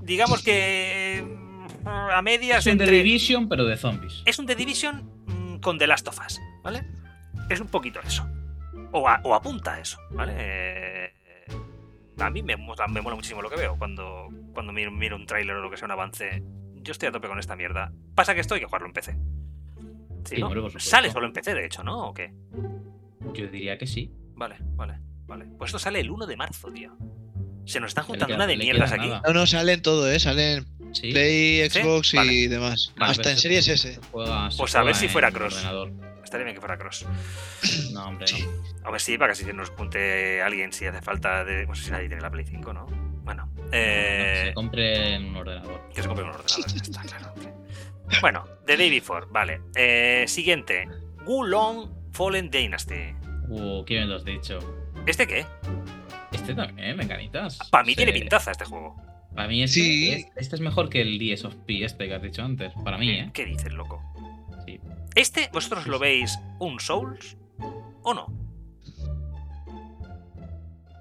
digamos que mm, a medias Es un The entre... Division, pero de zombies. Es un The Division mm, con The Last of Us, ¿vale? Es un poquito eso. O, a- o apunta a eso, ¿vale? Eh, a mí me, mola- me mola muchísimo lo que veo cuando, cuando miro, miro un tráiler o lo que sea, un avance. Yo estoy a tope con esta mierda. Pasa que esto hay que jugarlo en PC. Sí, Sí, ¿no? hombre. Sale solo en PC, de hecho, ¿no? ¿O qué? Yo diría que sí. Vale, vale, vale. Pues esto sale el 1 de marzo, tío. Se nos están juntando queda- una de mierdas aquí. nada. No, no, salen todo, ¿eh? Salen Sí. Play, ¿Sí? Xbox y Vale. demás. Vale, Hasta en se- Series S. juega- se Pues a ver si fuera en cross. Estaría bien que fuera cross. No, hombre, no. A ver si para que si nos junte alguien si hace falta de. No sé si nadie tiene la Play 5, ¿no? Bueno. No, Eh, se compre en un ordenador. Que se compre un ordenador, está claro. hombre. Bueno, The Day Before, vale. Eh, siguiente. Wulong Fallen Dynasty. Uh, ¿qué me lo has dicho? ¿Este qué? Este también, me ganitas. Para mí Sí. tiene pintaza este juego. Para mí este, Sí. es- este es mejor que el DS of P este que has dicho antes. Para mí, ¿eh? ¿Qué dices, loco? Sí. ¿Este vosotros lo veis un Souls o no?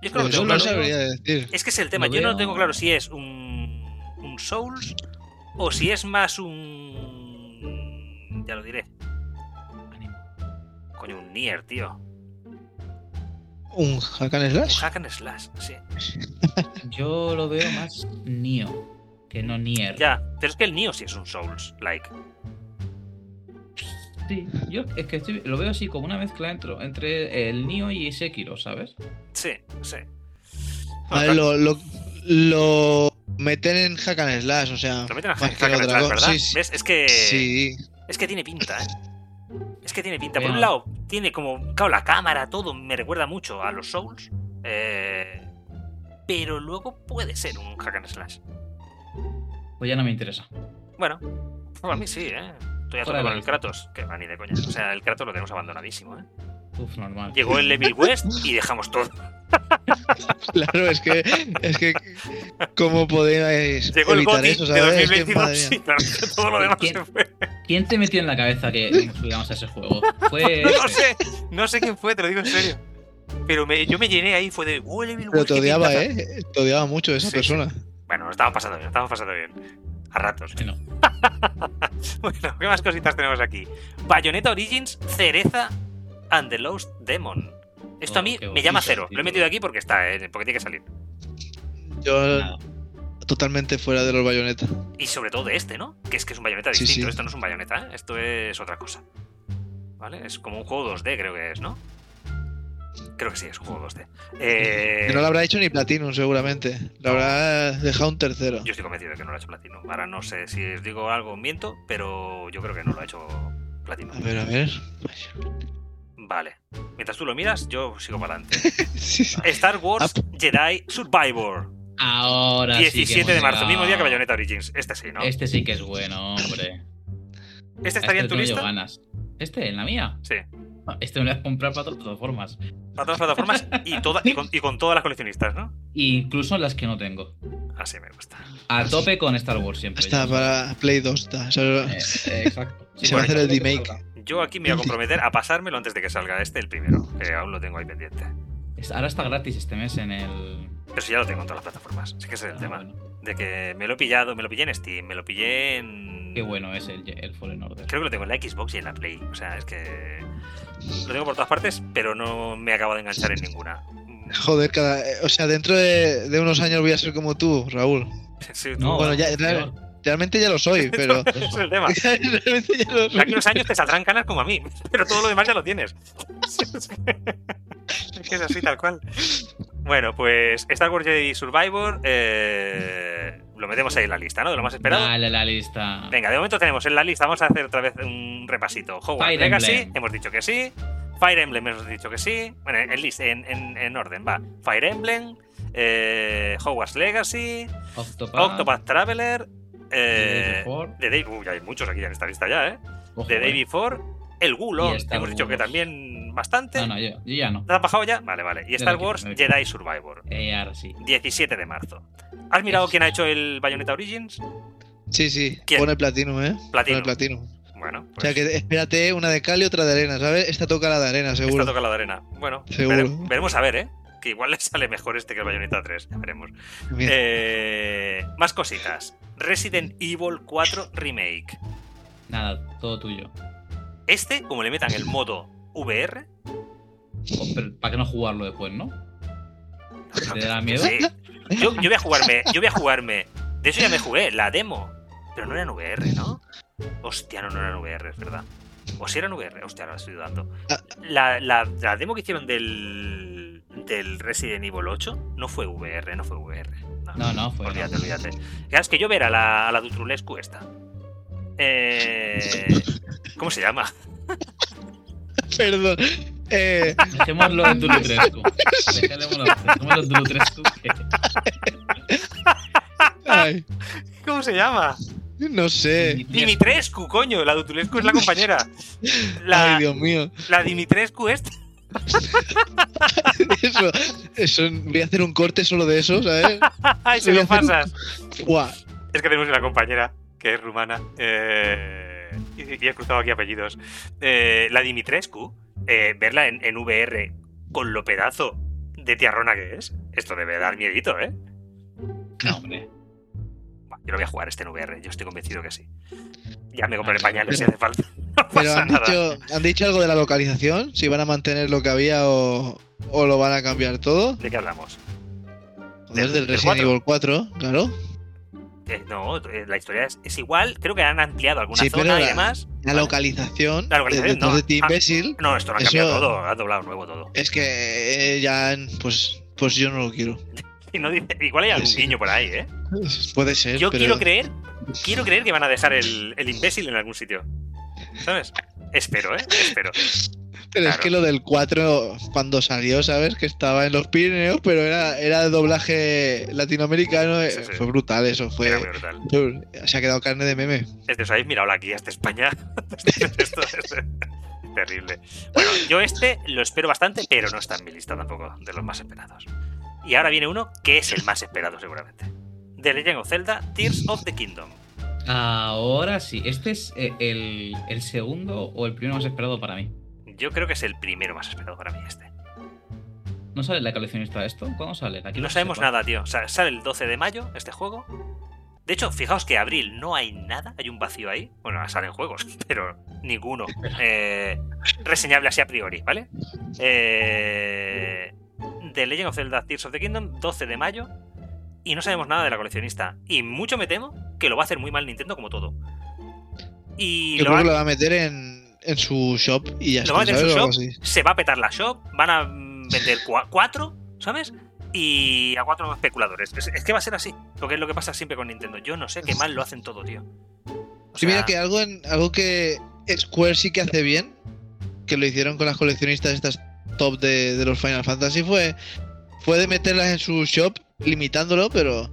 Yo es que no lo Pues tengo no claro. sabría decir. Es que es el tema. Lo Yo no tengo claro si es un, un Souls o si es más un. Ya lo diré. Ánimo. Coño, un Nier, tío. ¿Un hack and Un slash? hack and slash, sí. Yo lo veo más Nio que no Nier. Ya, pero es que el Nioh sí es un Souls, like. Sí, yo es que estoy- lo veo así como una mezcla entre, entre el Nio y Sekiro, ¿sabes? Sí, sí. A ver, lo, lo, lo meten en hack and slash, o sea. Lo meten más hack que and slash. ¿verdad? Sí, sí. ¿Ves? Es que. Sí. Es que tiene pinta, ¿eh? Que tiene pinta. Por un lado, tiene como. Claro, la cámara, todo me recuerda mucho a los Souls. eh, pero luego puede ser un hack and slash. Pues ya no me interesa. Bueno, pues a mí sí, ¿eh? Estoy a tope con el. Kratos. Que va ni de coña. O sea, el Kratos lo tenemos abandonadísimo, ¿eh? Uf, normal. Llegó el Level West y dejamos todo. Claro, es que. Es que. ¿Cómo podéis Llegó el evitar GOTY eso, de sabes? Es que, 2022 madre mía. y claro, que todo lo demás ¿Quién? se fue. ¿Quién te metió en la cabeza que nos subíamos a ese juego? Fue. No este. sé, no sé quién fue, te lo digo en serio. Pero me- yo me llené ahí, fue de. "Oh, Level Pero West, te odiaba, pintaza". ¿eh? Te odiaba mucho esa Sí, sí. persona. Bueno, lo estábamos pasando bien, estábamos pasando bien. A ratos. Bueno, Bueno, ¿qué más cositas tenemos aquí? Bayonetta Origins, Cereza and the Lost Demon. Esto a Oh, mí me llama cero. Lo he metido aquí porque está, eh, porque tiene que salir. Yo Nada. totalmente fuera de los bayonetas. Y sobre todo de este, ¿no? Que es que es un bayoneta Sí, distinto. sí. Esto no es un bayoneta, ¿eh? Esto es otra cosa. ¿Vale? Es como un juego 2D, creo que es, ¿no? Creo que sí, es un juego 2D. Eh, Que no lo habrá hecho ni Platinum, seguramente. Lo habrá dejado un tercero. Yo estoy convencido de que no lo ha hecho Platinum. Ahora no sé si os digo algo, miento, pero yo creo que no lo ha hecho Platinum. A ver, a ver. Vale. Mientras tú lo miras, yo sigo para adelante. Sí, sí. Star Wars Jedi Survivor. Ahora sí. que 17 de marzo, mismo día que. Bayonetta Origins. Este sí, ¿no? Este sí que es bueno, hombre. ¿Este estaría en tu Este tengo yo lista? ganas. ¿Este? ¿En la mía? Sí. No, Este me lo voy a comprar para todas las formas. Para todas las plataformas y, toda, y, con, y con todas las coleccionistas, ¿no? Incluso las que no tengo. Así me gusta. A tope con Star Wars siempre. Está ya para Play 2. Está. O sea, Eh, eh, exacto. Se va a hacer el remake. Yo aquí me voy a comprometer a pasármelo antes de que salga este, el primero, que aún lo tengo ahí pendiente. Es- Ahora está gratis este mes en el. Pero si ya lo tengo en todas las plataformas. Sí que ese es el Ah, tema. bueno. De que me lo he pillado, me lo pillé en Steam, me lo pillé en. Qué bueno es el, el Fallen Order. Creo que lo tengo en la Xbox y en la Play. O sea, es que. Lo tengo por todas partes, pero no me acabo de enganchar en ninguna. Joder, cada. eh, O sea, dentro de, de unos años voy a ser como tú, Raúl. Sí, No, Bueno, ya- es ya- peor. Realmente ya lo soy, pero. ese es el tema. Realmente ya lo De aquí soy. unos años te saldrán canas como a mí, pero todo lo demás ya lo tienes. Es que es así, tal cual. Bueno, pues Star Wars Jedi Survivor eh, lo metemos ahí en la lista, ¿no? De lo más esperado. Dale la lista. Venga, de momento tenemos en la lista, vamos a hacer otra vez un repasito. Hogwarts Fire Legacy, Emblem. hemos dicho que sí. Fire Emblem hemos dicho que sí. Bueno, en, list- en, en- en orden, va. Fire Emblem, eh, Hogwarts Legacy, Octopath. Octopath Traveler, eh, Before. The Day... Uy, hay muchos aquí en esta lista ya, ¿eh? Ojo, The Day eh. Before, El Gulo, Y Star hemos dicho que también bastante. No, no, yo, yo ya no. ¿Te has bajado ya? Vale, vale. Y Star Wars. Jedi Survivor, Eh, ahora sí. 17 de marzo. ¿Has mirado Es- quién ha hecho el Bayonetta Origins? Sí, sí. ¿Quién? Pone Platinum, ¿eh? Platinum. Pone Platinum. Bueno, O pues sea, que espérate una de cal y otra de arena, ¿sabes? Esta toca la de arena, esta seguro. toca la de arena. Bueno, Seguro. vere- veremos a ver, ¿eh? Que igual le sale mejor este que el Bayonetta 3. Ya veremos. Eh, más cositas. Resident Evil 4 Remake. Nada, todo tuyo. Este, como le metan el modo VR, Oh, pero ¿Para qué no jugarlo después, no? ¿Te da miedo? Sí. Yo, yo voy a jugarme, yo voy a jugarme. De eso ya me jugué, la demo. Pero no era en VR, ¿no? Hostia, no, no era en VR, es verdad. O si era en VR, hostia, ahora estoy dudando. Ah. La, la- la demo que hicieron del, del Resident Evil 8 no fue VR, no fue VR. No, no, fue. Olvídate, no. olvídate. Es que yo ver a la, a la Dutrulescu esta. Eh, ¿Cómo se llama? Perdón. Eh, Dejémoslo en Tulutrescu. Dejémoslo, dejémoslo en que- ay, ¿Cómo se llama? No sé. Dimitrescu, coño. La Dutrulescu es la compañera. La, Ay, Dios mío. la Dimitrescu esta. Eso, eso, voy a hacer un corte solo de eso, ¿sabes? Ay, se lo un- pasas. Es que tenemos una compañera que es rumana eh, y, y he cruzado aquí apellidos. Eh, la Dimitrescu, eh, verla en, en VR con lo pedazo de tiarrona que es, esto debe dar miedito, ¿eh? No, hombre. Yo lo voy a jugar este en VR, yo estoy convencido que sí. Ya me compraré pañales si pero- hace falta. No Pero han nada. dicho, han dicho algo de la localización, si van a mantener lo que había o, o lo van a cambiar todo. ¿De qué hablamos? Joder, Del- del Resident 4. Evil 4, claro. Eh, no, eh, la historia es, es igual, creo que han ampliado alguna Sí, pero zona y la- demás. La Vale. localización, La localización, de, detrás no. de ti, Ah. imbécil, No, esto lo han Eso- cambiado todo, han doblado nuevo todo. es que eh, ya, pues, pues yo no lo quiero. Y no dice, igual hay algún guiño por ahí, ¿eh? Puede ser, Yo pero quiero creer, quiero creer que van a dejar el, el imbécil en algún sitio. ¿Sabes? Espero, ¿eh? Espero. Pero es que lo del 4, cuando salió, ¿sabes? Que estaba en los Pirineos, pero era, era de doblaje latinoamericano. eh, Sí, sí. Fue brutal eso, fue, Era brutal. Se ha quedado carne de meme. Desde os habéis mirado aquí hasta España. Esto es terrible. Bueno, yo este lo espero bastante, pero no está en mi lista tampoco de los más esperados. Y ahora viene uno que es el más esperado seguramente. The Legend of Zelda, Tears of the Kingdom. Ahora sí. ¿Este es eh, el, el segundo o el primero más esperado para mí? Yo creo que es el primero más esperado para mí este. ¿No sale la coleccionista de esto? ¿Cuándo sale? Aquí No sabemos sepa. nada, tío. O sea, sale el 12 de mayo este juego. De hecho, fijaos que abril no hay nada, hay un vacío ahí. Bueno, salen juegos, pero ninguno eh, reseñable así a priori, ¿vale? Eh, The Legend of Zelda Tears of the Kingdom, 12 de mayo. y no sabemos nada de la coleccionista. Y mucho me temo que lo va a hacer muy mal Nintendo como todo. Y Yo lo creo va- que lo va a meter en, en su shop y ya lo va a su shop, se va a petar la shop, van a mm, vender cua- cuatro, ¿sabes? Y a cuatro especuladores. Es, es que va a ser así, porque es lo que pasa siempre con Nintendo. Yo no sé qué mal lo hacen todo, tío. O Sí, mira que algo, en, algo que Square sí que hace bien, que lo hicieron con las coleccionistas estas top de, de los Final Fantasy, fue, fue de meterlas en su shop, limitándolo, pero,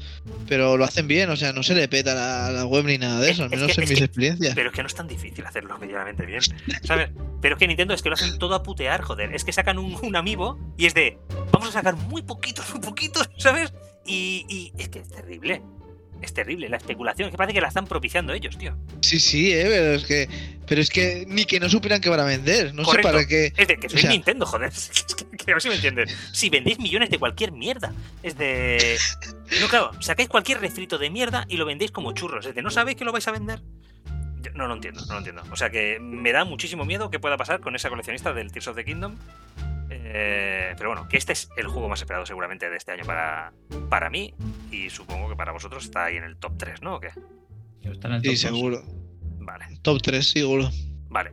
pero lo hacen bien, o sea, no se le peta la, la web ni nada de eso, al Es menos que- en es mis que- experiencias. Pero es que no es tan difícil hacerlo medianamente bien, ¿sabes? Pero es que Nintendo es que lo hacen todo a putear, joder. Es que sacan un, un amiibo y es de, vamos a sacar muy poquitos, muy poquitos, ¿sabes? Y, y es que es terrible. Es terrible la especulación. Es que parece que la están propiciando ellos, tío. Sí, sí, eh, pero es que, pero es que ni que no supieran que van a vender, no Correcto. sé para qué. Es de que soy O sea- Nintendo, joder. Es que, que a ver si me entiendes. Si vendéis millones de cualquier mierda. Es de. No, claro, sacáis cualquier refrito de mierda y lo vendéis como churros. Es de, ¿no sabéis que lo vais a vender? Yo no lo entiendo, no lo entiendo. O sea que me da muchísimo miedo qué pueda pasar con esa coleccionista del Tears of the Kingdom. Eh, pero bueno, que este es el juego más esperado seguramente de este año para, para mí. Y supongo que para vosotros está ahí en el top 3, ¿no? ¿O qué? Está en el Sí, top dos. seguro. Vale. Top 3, seguro. Vale.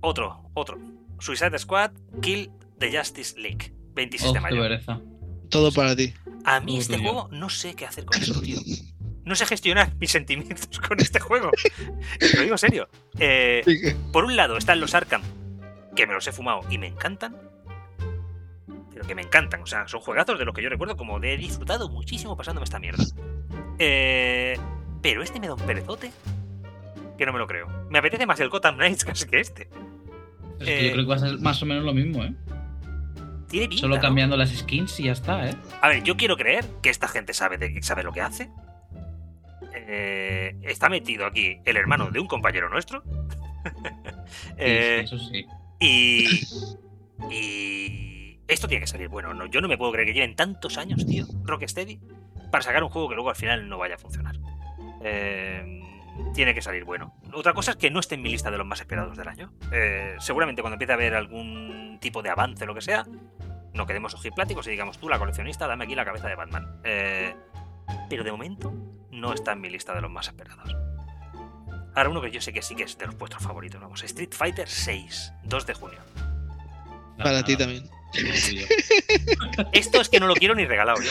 Otro, otro. Suicide Squad, Kill the Justice League. 26 Oh, de mayo. Todo para ti. A mí Todo este tuyo. juego no sé qué hacer con eso, tío. No sé gestionar mis sentimientos con este juego. Lo digo en serio. Eh, por un lado están los Arkham, que me los he fumado y me encantan. Pero que me encantan. O sea, son juegazos de los que yo recuerdo como de he disfrutado muchísimo pasándome esta mierda. Eh, pero este me da un perezote que no me lo creo. Me apetece más el Gotham Knights casi que este. Es que Eh, yo creo que va a ser más o menos lo mismo, ¿eh? Tiene pinta, Solo ¿no? cambiando las skins y ya está, ¿eh? A ver, yo quiero creer que esta gente sabe, de, sabe lo que hace. Eh, está metido aquí el hermano de un compañero nuestro. Sí, Eh, sí, eso sí. y, y esto tiene que salir bueno. ¿no? Yo no me puedo creer que lleven tantos años, tío, Rocksteady, para sacar un juego que luego al final no vaya a funcionar. Eh, tiene que salir bueno. Otra cosa es que no esté en mi lista de los más esperados del año. Eh, seguramente cuando empiece a haber algún tipo de avance lo que sea, no quedemos ojipláticos y digamos tú, la coleccionista, dame aquí la cabeza de Batman. Eh, pero de momento no está en mi lista de los más esperados. Ahora uno que yo sé que sí que es de los vuestros favoritos, vamos, Street Fighter 6, 2 de junio. Para ti también. Esto es que no lo quiero ni regalado yo.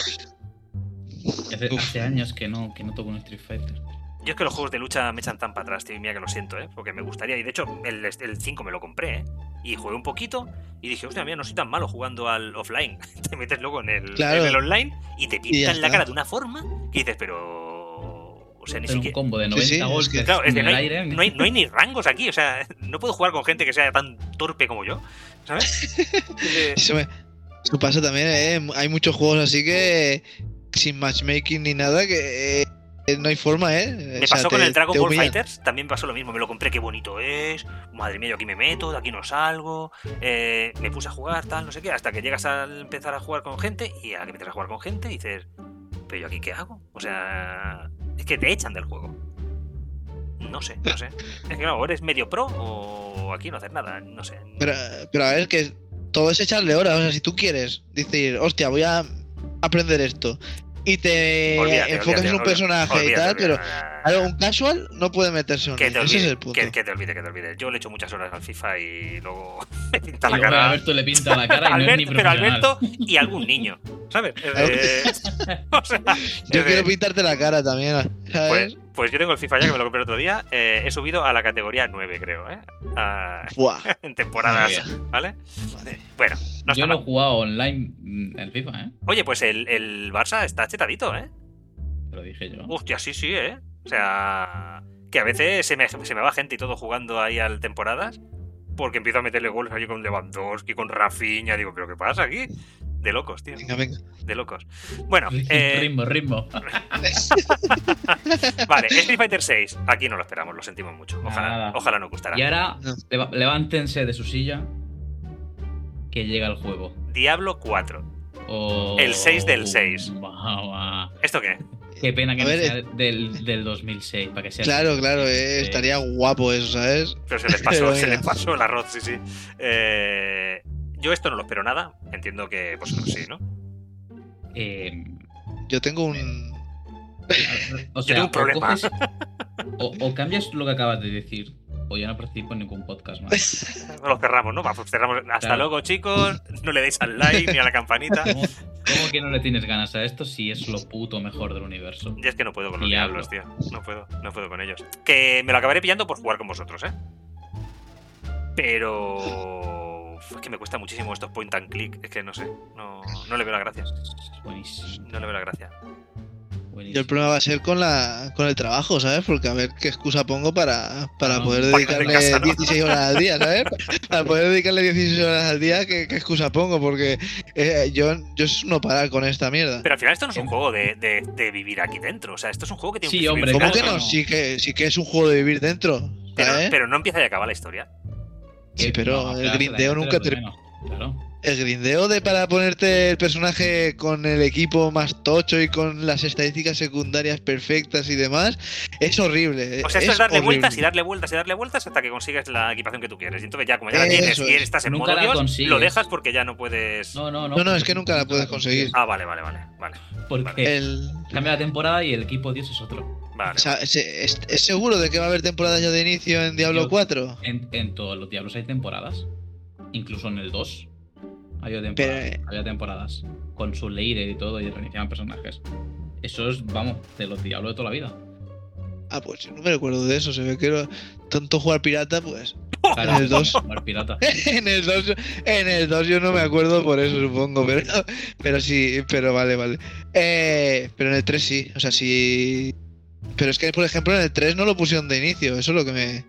Y Hace, hace años que no, que no toco un Street Fighter. Yo es que los juegos de lucha me echan tan para atrás, tío, y mira que lo siento, ¿eh? Porque me gustaría, y de hecho el, el 5 me lo compré, ¿eh? Y jugué un poquito y dije, hostia, mira, no soy tan malo jugando al offline. te metes luego en el, Claro. en el online y te pintan la está. cara de una forma que dices, pero... O sea, ni un siquiera... combo de Sí, 90 sí, es que- golpes Claro, es en no el hay, aire. no, hay, no hay ni rangos aquí, o sea, no puedo jugar con gente que sea tan torpe como yo, ¿sabes? Eh, Eso, me- eso pasa también, ¿eh? Hay muchos juegos así que sin matchmaking ni nada que eh, no hay forma, ¿eh? Me O sea, pasó con te- el Dragon Ball. Fighters, también pasó lo mismo. Me lo compré, qué bonito es. Madre mía, yo aquí me meto, de aquí no salgo. eh, me puse a jugar, tal, no sé qué. Hasta que llegas a empezar a jugar con gente y a que empiezas a jugar con gente dices, ¿pero yo aquí qué hago? O sea, es que te echan del juego. No sé, no sé. Es que claro, eres medio pro o aquí no haces nada, no sé. Pero, pero a ver, que todo es echarle horas. O sea, si tú quieres decir, hostia, voy a aprender esto y te Olvídate, enfocas olvídate, en un olvídate, personaje y tal, pero. Claro, un casual no puede meterse en Que te, Ese es olvide, el punto. que, que te olvide, que te olvide. Yo le echo muchas horas al FIFA y luego me pinta Y la luego cara. Alberto le pinta la cara y no es ni Alberto, pero. Alberto y algún niño, ¿sabes? O sea, Yo de- quiero pintarte la cara también, ¿sabes? pues, pues yo tengo el FIFA ya que me lo compré el otro día. eh, he subido a la categoría 9, creo, ¿eh? En temporadas, ¿vale? Bueno, no Yo lo he jugado online el FIFA, ¿eh? Oye, pues el, el Barça está chetadito, ¿eh? Te lo dije yo. Hostia, sí, sí, ¿eh? O sea, que a veces se me, se me va gente y todo jugando ahí al temporadas porque empiezo a meterle goles ahí con Lewandowski, con Rafinha. Digo, ¿pero qué pasa aquí? De locos, tío. Venga, venga. De locos. Bueno, eh, ritmo, ritmo. vale, Street Fighter 6. Aquí no lo esperamos, lo sentimos mucho. Ojalá, Nada. ojalá nos gustará. Y ahora, No. levántense de su silla que llega el juego. Diablo 4. O- El 6 del 6. Va, va. ¿Esto qué? Qué pena que A no ver, sea del, del 2006, para que sea Claro, así. claro, eh, Eh, estaría guapo eso, ¿sabes? Pero se les pasó, se les pasó el arroz, sí, sí. Eh, yo esto no lo espero nada. Entiendo que vosotros sí, ¿no? eh, Yo tengo un, O Yo sea, tengo un o problema. coges- o, o cambias lo que acabas de decir, o ya no participo en ningún podcast más. Lo cerramos, ¿no? Va, pues cerramos. Hasta Claro. luego, chicos. No le deis al like ni a la campanita. ¿Cómo, cómo que no le tienes ganas a esto si es lo puto mejor del universo? Y es que no puedo con los Diablo. diablos, tío. No puedo, no puedo con ellos. Que me lo acabaré pillando por jugar con vosotros, ¿eh? Pero. Es que me cuesta muchísimo estos point and click. Es que no sé. No, no le veo la gracia. Es buenísimo. No le veo la gracia. Y el buenísimo. problema va a ser con la con el trabajo, ¿sabes? Porque a ver qué excusa pongo para, para Ah, poder dedicarle casa, ¿no? 16 horas al día, ¿sabes? Para poder dedicarle 16 horas al día, ¿qué, qué excusa pongo? Porque eh, yo, yo es no parar con esta mierda. Pero al final esto no es un juego de, de- de vivir aquí dentro. O sea, esto es un juego que tiene Sí, un hombre, ¿Cómo que no? no. Sí que, sí que es un juego de vivir dentro. Pero, ¿sabes? pero no empieza y acaba la historia. Sí, pero No, el grindeo nunca termina. Claro. El grindeo de para ponerte el personaje con el equipo más tocho y con las estadísticas secundarias perfectas y demás es horrible. O sea, esto es, darle horrible. vueltas y darle vueltas y darle vueltas hasta que consigues la equipación que tú quieres. Y entonces ya, como ya la tienes y es. estás en Nunca modo Dios, consigues. lo dejas porque ya no puedes... No, no, no. No, no, es que nunca la puedes conseguir. Ah, vale, vale, vale. Vale, Porque El, cambia la temporada y el equipo Dios es otro. vale. o sea, ¿se- ¿es, es seguro de que va a haber temporada ya de inicio en Diablo Yo- 4? En, en todos los Diablos hay temporadas. Incluso en el 2 había temporadas. Pero, había temporadas. Con su leader y todo, y reiniciaban personajes. Eso es, vamos, de los Diablos de toda la vida. Ah, pues yo no me recuerdo de eso. Se ve que era tanto jugar pirata, pues. Claro, En el dos. jugar pirata. en el 2 en el 2 yo no me acuerdo por eso, supongo. Pero, pero sí, pero vale, vale. Eh, pero en el 3 sí. O sea, sí. Pero es que, por ejemplo, en el 3 no lo pusieron de inicio. Eso es lo que me.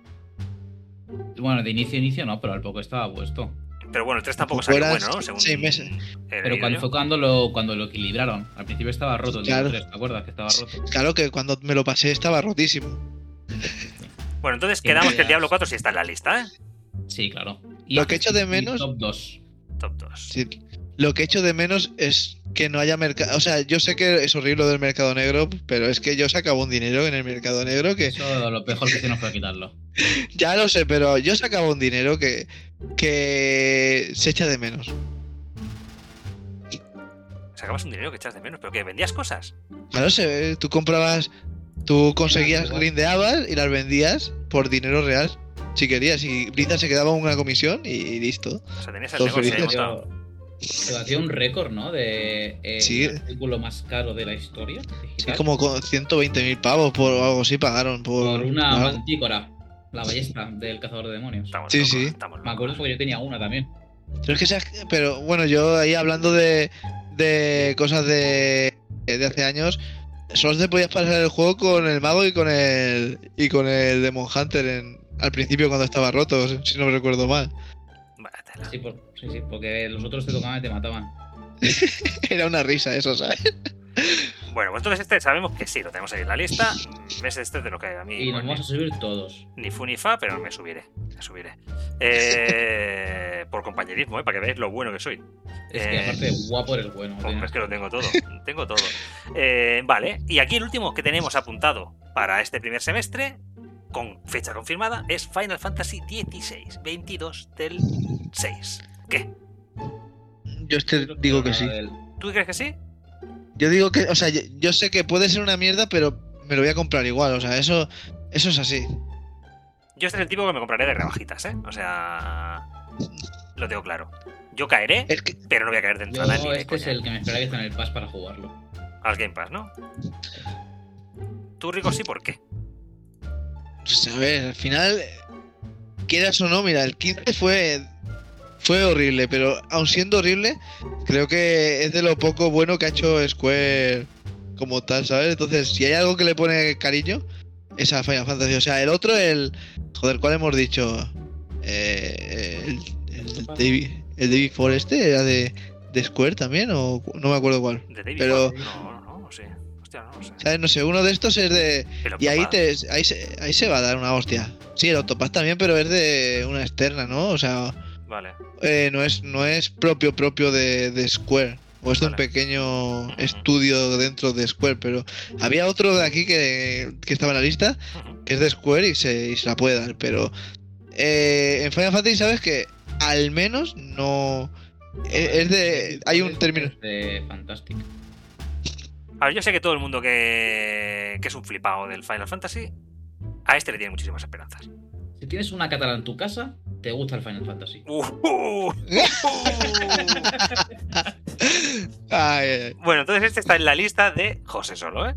Bueno, de inicio a inicio no, pero al poco estaba puesto. Pero bueno, el 3 tampoco salió bueno, ¿no? Según seis meses. Pero cuando yo. fue cuando lo, cuando lo equilibraron. Al principio estaba roto el Claro. Diablo 3, ¿te acuerdas? Que estaba roto. Claro que cuando me lo pasé estaba rotísimo. Bueno, entonces Que quedamos que el. Diablo 4 sí está en la lista, ¿eh? Sí, claro. Y Lo que echo de menos- Top 2. Top 2. Sí. Lo que echo de menos es que no haya mercado. O sea, yo sé que es horrible lo del mercado negro, pero es que yo sacaba un dinero en el mercado negro que. Eso lo mejor que hicieron fue quitarlo. Ya lo sé, pero yo sacaba un dinero que. Que se echa de menos. Sacabas un dinero que echas de menos, pero que vendías cosas. Claro, se, tú comprabas. Tú conseguías, grindeabas y las vendías por dinero real. Si querías. Y Blizzard se quedaba una comisión y listo. O sea, tenías el Todos negocio. Se batió un récord, ¿no? De eh, Sí. el artículo más caro de la historia. Sí, digital, como con 120 mil pavos por algo así pagaron. Por, por una algo. mantícora. La ballesta del cazador de demonios. Estamos Sí, locos, sí. estamos Me acuerdo porque yo tenía una también. Pero es que pero bueno, yo ahí hablando de, de cosas de, de hace años, solo te podías pasar el juego con el mago y con el y con el Demon Hunter en, al principio cuando estaba roto, si no me recuerdo mal. Sí, por- sí, sí, porque los otros te tocaban y te mataban. Era una risa eso, ¿sabes? Bueno, pues entonces este sabemos que sí, lo tenemos ahí en la lista. Es este de lo que a mí. Y nos bueno, vamos a subir todos. Ni fu ni fa, pero me subiré. Me subiré. Eh, por compañerismo, ¿eh? para que veáis lo bueno que soy. Es que Eh, aparte guapo eres bueno. no Hombre, tienes- es que lo tengo todo. tengo todo. Eh, vale, y aquí el último que tenemos apuntado para este primer semestre, con fecha confirmada, es Final Fantasy XVI, 22 del 6. ¿Qué? Yo este digo que sí. ¿Tú crees que sí? Yo digo que, o sea, yo, yo sé que puede ser una mierda, pero me lo voy a comprar igual, o sea, eso eso es así. Yo este es el tipo que me compraré de rebajitas, ¿eh? O sea, lo tengo claro. Yo caeré, Es que pero no voy a caer de entrada ni Yo, de este es el que me espera que está en el pass para jugarlo. al Game Pass, ¿no? Tú, Rico, sí, ¿por qué? Pues a ver, al final, quieras o no, mira, el 15 fue, fue horrible, pero aun siendo horrible, creo que es de lo poco bueno que ha hecho Square como tal, ¿sabes? Entonces, si hay algo que le pone cariño, es a Final Fantasy. O sea, el otro, el. Joder, ¿cuál hemos dicho? Eh, el, el David, el David Forest era de, de Square también, o no me acuerdo cuál. ¿De David Pero-? No, no, no, no sé. Hostia, no, no sé. ¿Sabes? No sé, uno de estos es de. Y ahí, te, ahí, se, ahí se va a dar una hostia. Sí, el Octopath también, pero es de una externa, ¿no? O sea, Vale. eh, no, es, no es propio propio de, de Square. O es de un pequeño estudio dentro de Square, pero había otro de aquí que, que estaba en la lista, que es de Square y se, y se la puede dar, pero eh, en Final Fantasy sabes que al menos no... Es, es de... Hay un término... De Fantastic. A ver, yo sé que todo el mundo que, que es un flipado del Final Fantasy, a este le tiene muchísimas esperanzas. Si tienes una catalana en tu casa, te gusta el Final Fantasy. Uh, uh, uh. Ay, ay, ay. Bueno, entonces este está en la lista de José solo, ¿eh?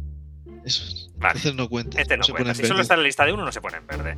Eso es. Vale. Entonces no cuenta. Este no cuenta. Si solo está en la lista de uno, no se pone en verde.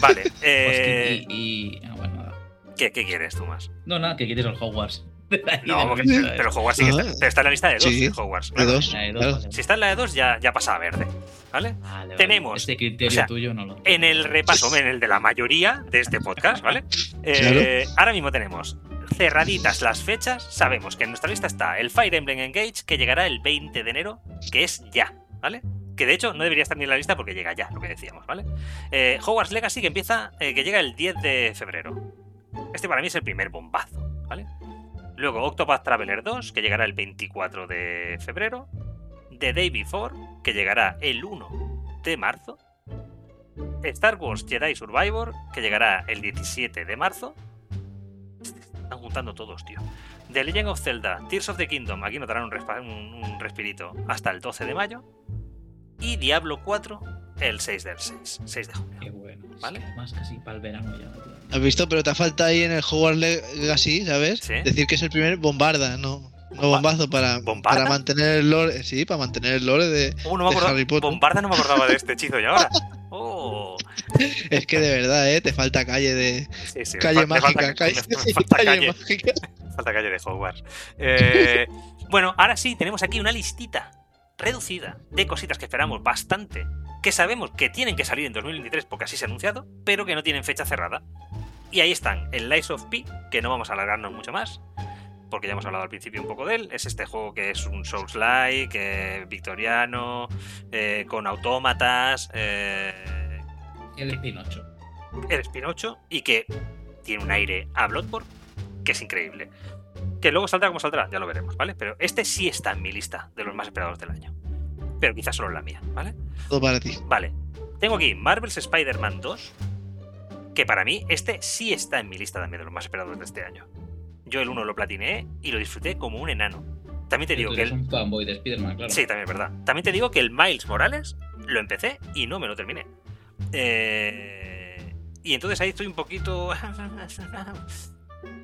Vale. Pues eh, que- y, y- ah, bueno, nada. ¿qué, qué quieres tú más? No, nada, que quieres el Hogwarts. No, porque, Sí. pero Hogwarts sí que está, Ah. pero está en la lista de dos, Sí. el Hogwarts. De claro. dos. La de dos, claro. vale. Si está en la de dos, ya, ya pasa a verde. ¿Vale? Vale, vale. Tenemos, Este criterio o sea, tuyo no lo. En el repaso, en el de la mayoría de este podcast, ¿vale? Eh, Ahora mismo tenemos cerraditas las fechas. Sabemos que en nuestra lista está el Fire Emblem Engage, que llegará el 20 de enero, que es ya, ¿vale? Que de hecho no debería estar ni en la lista porque llega ya, lo que decíamos, ¿vale? Eh, Hogwarts Legacy, que empieza, eh, que llega el 10 de febrero. Este para mí es el primer bombazo, ¿vale? Luego Octopath Traveler 2, que llegará el 24 de febrero. The Day Before, que llegará el 1 de marzo. Star Wars Jedi Survivor, que llegará el 17 de marzo. Están juntando todos, tío. The Legend of Zelda, Tears of the Kingdom, aquí notarán un, un- un respirito, hasta el 12 de mayo. Y Diablo 4, el 6 del 6, 6 de junio. Qué bueno. Vale. Más casi para el verano ya. ¿Has visto? Pero te falta ahí en el Hogwarts Legacy, ¿sabes? Sí. Decir que es el primer bombarda, no. No Bomba- bombazo para, ¿Bombarda? para mantener el lore. Sí, para mantener el lore de. Oh, no me de acordaba- Harry Potter. Bombarda no me acordaba de este hechizo y ahora. Oh, Es que de verdad, ¿eh? Te falta calle de. sí, sí, mágica, calle. mágica. Falta calle de Hogwarts. Eh, bueno, ahora sí, tenemos aquí una listita reducida de cositas que esperamos bastante, que sabemos que tienen que salir en 2023 porque así se ha anunciado, pero que no tienen fecha cerrada. Y ahí están, el Lies of P, que no vamos a alargarnos mucho más, porque ya hemos hablado al principio un poco de él. Es este juego que es un Souls-like, eh, victoriano, eh, con autómatas, eh, El Pinocho. eres Pinocho y que tiene un aire a Bloodborne que es increíble. Que luego saldrá como saldrá, ya lo veremos, ¿vale? Pero este sí está en mi lista de los más esperados del año. Pero quizás solo en la mía, ¿vale? Todo para ti. Vale. Tengo aquí Marvel's Spider-Man 2, que para mí este sí está en mi lista también de los más esperados de este año. Yo el 1 lo platineé y lo disfruté como un enano. También te digo Tú que el... un fanboy de Spider-Man, claro. Sí, también es verdad. También te digo que el Miles Morales lo empecé y no me lo terminé. Eh, y entonces ahí estoy un poquito.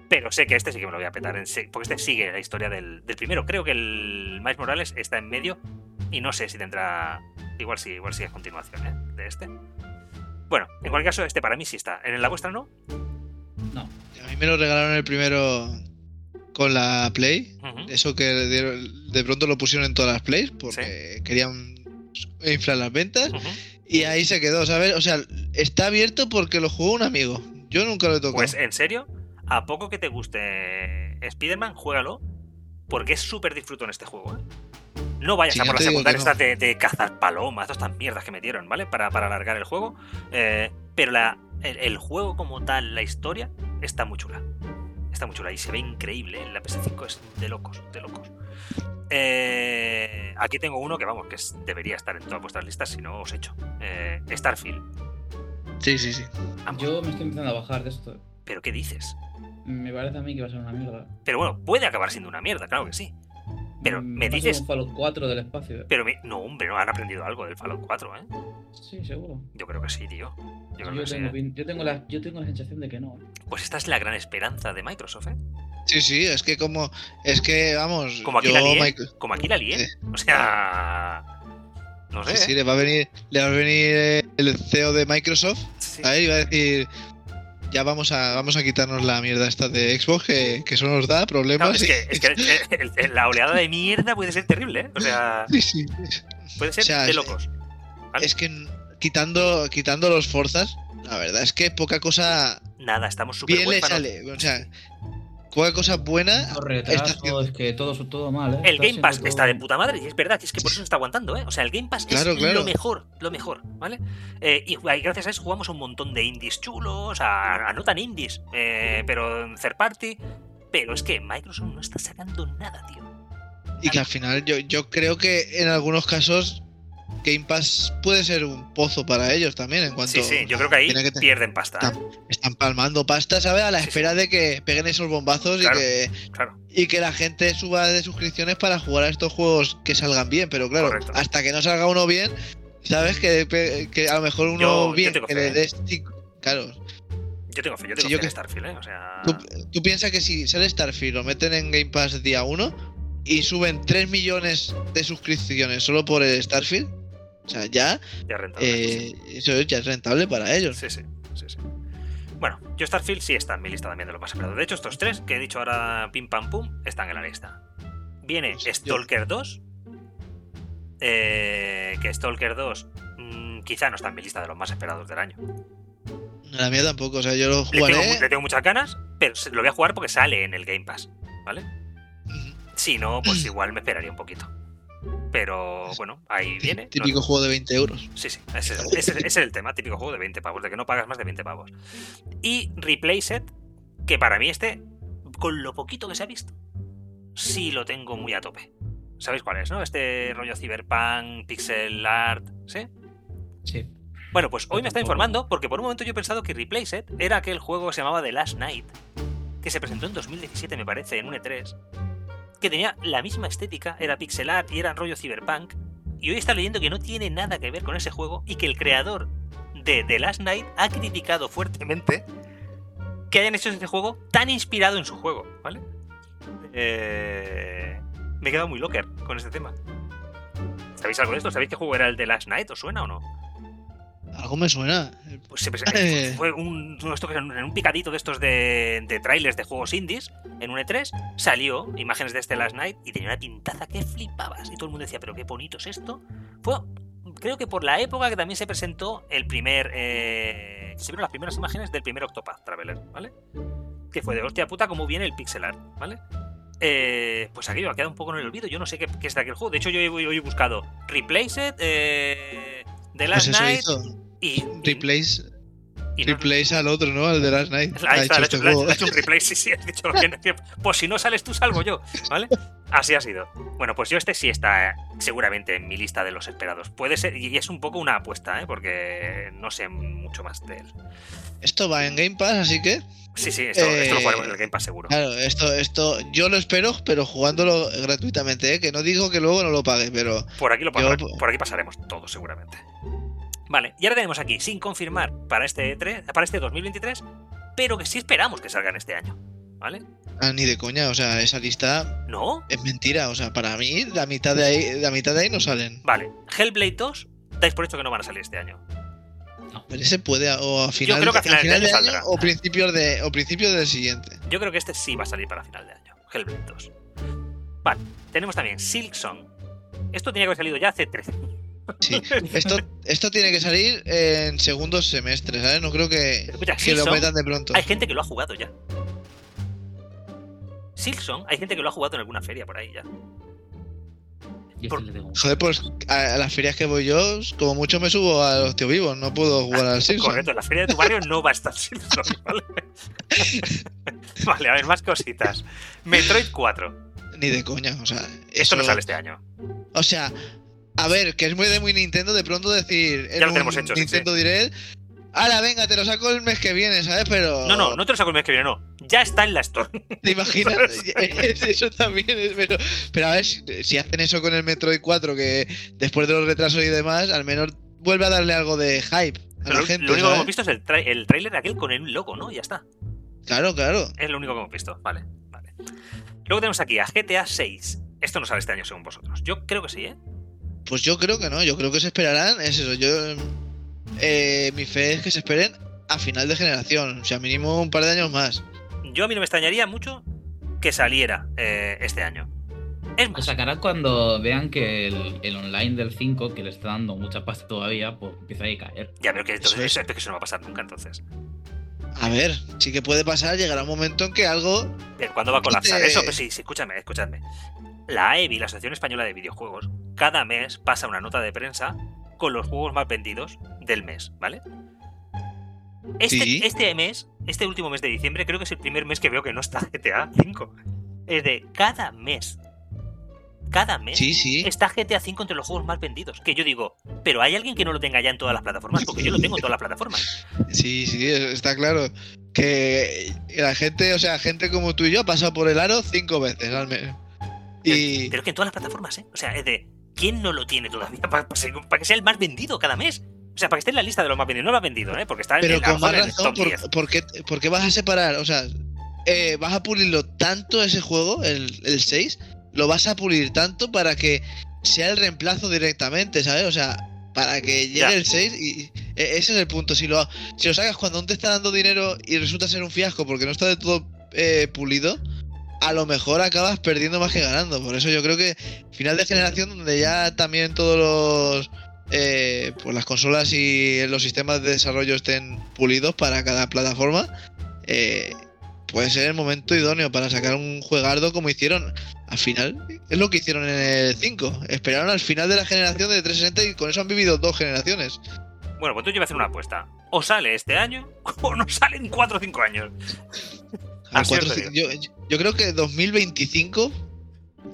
Pero sé que este sí que me lo voy a petar, en porque este sigue la historia del, del primero. Creo que el Miles Morales está en medio y no sé si tendrá. Igual sí, igual sí es continuación ¿eh? de este. Bueno, en cualquier caso, este para mí sí está. ¿En la vuestra no? No. A mí me lo regalaron el primero con la Play. Eso que de, de pronto lo pusieron en todas las Plays porque querían inflar las ventas. Y ahí se quedó, ¿sabes? O sea, está abierto porque lo jugó un amigo. Yo nunca lo he tocado. Pues en serio, a poco que te guste Spider-Man, juégalo, porque es súper disfrutón este juego. ¿eh? No vayas Sí, a por las digo que secundarias no. estas de, de cazar palomas, todas estas mierdas que metieron, ¿vale? Para, para alargar el juego. Eh, pero la, el, el juego como tal, la historia, está muy chula. Está muy chula y se ve increíble. ¿eh? La PS5 es de locos, de locos. Eh, aquí tengo uno que, vamos, que es- debería estar en todas vuestras listas si no os echo. Eh, Starfield. Sí, sí, sí. Vamos, Yo me estoy empezando a bajar de esto. ¿Pero qué dices? Me parece a mí que va a ser una mierda. Pero bueno, puede acabar siendo una mierda, claro que sí. Pero Mm, me va a ser dices un Fallout 4 del espacio. ¿eh? Pero me- no, hombre, no han aprendido algo del Fallout 4, ¿eh? Sí, seguro. Yo creo que sí, tío. Yo creo Yo, que sí. tengo, ¿eh? pin- yo, tengo la, yo tengo la sensación de que no. ¿eh? Pues esta es la gran esperanza de Microsoft, ¿eh? Sí, sí, es que como. Es que, vamos. Como aquí yo, la lié. Como aquí la lié. Sí. O sea. No sé. Sí, sí, ¿eh? le va a venir, le va a venir eh, el CEO de Microsoft Sí. a él y va a decir. Ya vamos a, vamos a quitarnos la mierda esta de Xbox que, que eso nos da problemas. es que, es que el- el- la oleada de mierda puede ser terrible, ¿eh? O sea, Sí, sí. puede ser O sea, de locos. ¿vale? Es que quitando, quitando los forzas, la verdad es que poca cosa Nada, estamos súper bien le sale. O sea, poca cosa buena. Los está retrasos, haciendo- es que todo, todo mal, ¿eh? El Está Game Pass todo- está de puta madre y es verdad, es que por eso se está aguantando, ¿eh? O sea, el Game Pass Claro, es claro. lo mejor, lo mejor, ¿vale? Eh, y gracias a eso jugamos a un montón de indies chulos, a, a no tan indies, eh, pero en third party. Pero es que Microsoft no está sacando nada, tío. Y que al final yo, yo creo que en algunos casos Game Pass puede ser un pozo para ellos también en cuanto Sí, sí, yo creo que ahí que pierden pasta. Están, están palmando pasta, ¿sabes? A la Sí, sí. espera de que peguen esos bombazos Claro. y que Claro. y que la gente suba de suscripciones para jugar a estos juegos que salgan bien, pero claro, Correcto. hasta que no salga uno bien, sabes que, que a lo mejor uno Yo- yo bien tengo que fe, le ¿eh? des claro, Yo tengo fe, yo Sí, tengo yo fe en que- Starfield, ¿eh? O sea. tú, tú piensas que si sale Starfield lo meten en Game Pass día 1 y suben 3 millones de suscripciones solo por el Starfield, o sea, ya Ya rentable. eh, eso es- ya es rentable para ellos. Sí, sí, sí, sí. Bueno, yo Starfield sí está en mi lista también de los más esperados. De hecho, estos tres que he dicho ahora pim pam pum están en la lista. Viene yo- Stalker 2. eh, que Stalker 2 mm, quizá no está en mi lista de los más esperados del año. La mía tampoco, o sea, yo lo Le tengo, jugaré. le tengo muchas ganas, pero lo voy a jugar porque sale en el Game Pass, ¿vale? Si no, pues igual me esperaría un poquito. Pero bueno, ahí viene. No- Típico juego de 20 euros. Sí, sí, ese, ese- ese es el tema, típico juego de 20 pavos, de que no pagas más de 20 pavos. Y Replace It, que para mí este, con lo poquito que se ha visto, sí lo tengo muy a tope. ¿Sabéis cuál es, no? Este rollo cyberpunk, pixel art, ¿sí? Sí. Bueno, pues hoy me está informando porque por un momento yo he pensado que Replace It era aquel juego que se llamaba The Last Night, que se presentó en 2017, me parece, en un E3, que tenía la misma estética, era pixel art y era rollo cyberpunk. Y hoy está leyendo que no tiene nada que ver con ese juego y que el creador de The Last Night ha criticado fuertemente que hayan hecho este juego tan inspirado en su juego, ¿vale? Eh, me he quedado muy locker con este tema. ¿Sabéis algo de esto? ¿Sabéis qué juego era el The Last Night? ¿Os suena o no? Algo me suena. Pues se Eh. fue un, en un picadito de estos de, de trailers de juegos indies en un E3 salió imágenes de este Last Night y tenía una pintaza que flipabas y todo el mundo decía pero qué bonito es esto fue creo que por la época que también se presentó el primer eh, se vieron las primeras imágenes del primer Octopath Traveler vale que fue de hostia puta como viene el pixel art vale Eh, pues aquello ha quedado un poco en el olvido yo no sé qué, qué es de aquel juego de hecho yo he, buscado Replace It eh, The Pues Last Night hizo. Y, y- Replace, y no- replace al otro, ¿no? Al de Last Night. Ahí Ha está, hecho le he este hecho, le he hecho- hecho un replay, sí, sí, has dicho Pues si no sales tú, salgo yo, ¿vale? Así ha sido. Bueno, pues yo este sí está eh, seguramente en mi lista de los esperados. Puede ser, y es un poco una apuesta, ¿eh? Porque no sé mucho más de él. Esto va en Game Pass, así que. Sí, sí, esto, esto lo Eh, jugaremos en el Game Pass seguro. Claro, esto, esto yo lo espero, pero jugándolo gratuitamente, ¿eh? que no digo que luego no lo pague, pero Por aquí, lo yo- por aquí pasaremos todos, seguramente. Vale, y ahora tenemos aquí, sin confirmar para este, E3 para este 2023, pero que sí esperamos que salgan este año. ¿Vale? ah, ni de coña, o sea, esa lista ¿No? es mentira, o sea, para mí la mitad de ahí, la mitad de ahí no salen. Vale, Hellblade 2, dais por hecho que no van a salir este año. Pero ese puede o a final, creo que a finales de año o principios de o principios del siguiente. Yo creo que este sí va a salir para final de año. Hellblade 2. Vale, tenemos también Silksong. Esto tenía que haber salido ya hace 13 Sí. Esto, esto tiene que salir en segundo semestre, ¿sabes? No creo que, Escucha, que lo metan de pronto. hay gente que lo ha jugado ya. Silksong, hay gente que lo ha jugado en alguna feria por ahí ya. Por- Joder, pues a, las ferias que voy yo, como mucho me subo a los tío vivos, no puedo jugar al Simpson. Correcto, en la feria de tu barrio no va a estar Silksong, ¿vale? vale, a ver, más cositas. Metroid 4. Ni de coña, o sea. Esto no sale este año. O sea, a ver, que es muy de muy Nintendo de pronto decir Ya lo tenemos hecho, sí, Nintendo Direct, ahora venga, te lo saco el mes que viene, ¿sabes? Pero No, no, no te lo saco el mes que viene, no. Ya está en la Store. ¿Te imaginas? eso también es, pero, pero a ver, si, si hacen eso con el Metroid 4, que después de los retrasos y demás, al menos vuelve a darle algo de hype a la Lo, gente. lo único que hemos visto es el, tra- el trailer aquel con el logo, ¿no? Ya está. Claro, claro. Es lo único que hemos visto. Vale, vale. Luego tenemos aquí a GTA 6. Esto no sale este año según vosotros. Yo creo que sí, ¿eh? Pues yo creo que no, yo creo que se esperarán, es eso, yo eh, mi fe es que se esperen a final de generación, o sea, mínimo un par de años más. Yo a mí no me extrañaría mucho que saliera eh, este año. Es Lo más, sacarán cuando vean que el, el online del 5, que le está dando mucha pasta todavía, pues empieza a caer. ya veo que entonces Eso eso, es que eso no va a pasar nunca entonces. A ver, sí que puede pasar, llegará un momento en que algo... Pero ¿Cuándo va a colapsar? Eso, pues sí, sí, escúchame, escúchame. La AEBI, la Asociación Española de Videojuegos, cada mes pasa una nota de prensa con los juegos más vendidos del mes, ¿vale? Este, Sí. este mes, este último mes de diciembre, creo que es el primer mes que veo que no está GTA 5. Es de cada mes cada mes Sí, sí. está GTA V entre los juegos más vendidos. Que yo digo, pero hay alguien que no lo tenga ya en todas las plataformas, porque yo lo tengo en todas las plataformas. Sí, sí, está claro. Que la gente, o sea, gente como tú y yo ha pasado por el aro cinco veces al menos. Y. Pero es que en todas las plataformas, ¿eh? O sea, es de, ¿quién no lo tiene todavía para, que sea el más vendido cada mes? O sea, para que esté en la lista de los más vendidos. No lo ha vendido, ¿eh? Porque está en Pero el, con más razón, top 10. por, por qué, por qué vas a separar? O sea, eh, vas a pulirlo tanto ese juego, el, el 6, lo vas a pulir tanto para que sea el reemplazo directamente, ¿sabes? O sea, para que llegue Ya. el 6 y, y e- ese es el punto. Si lo, si lo sacas cuando aún te está dando dinero y resulta ser un fiasco porque no está de todo eh, pulido, a lo mejor acabas perdiendo más que ganando. Por eso yo creo que final de generación donde ya también todos los eh, pues las consolas y los sistemas de desarrollo estén pulidos para cada plataforma, eh, puede ser el momento idóneo para sacar un juegardo como hicieron al final. Es lo que hicieron en el 5. Esperaron al final de la generación de 360 y con eso han vivido dos generaciones. Bueno, pues tú yo voy a hacer una apuesta. O sale este año o no sale en 4 o 5 años. Cuatro- yo, yo creo que 2025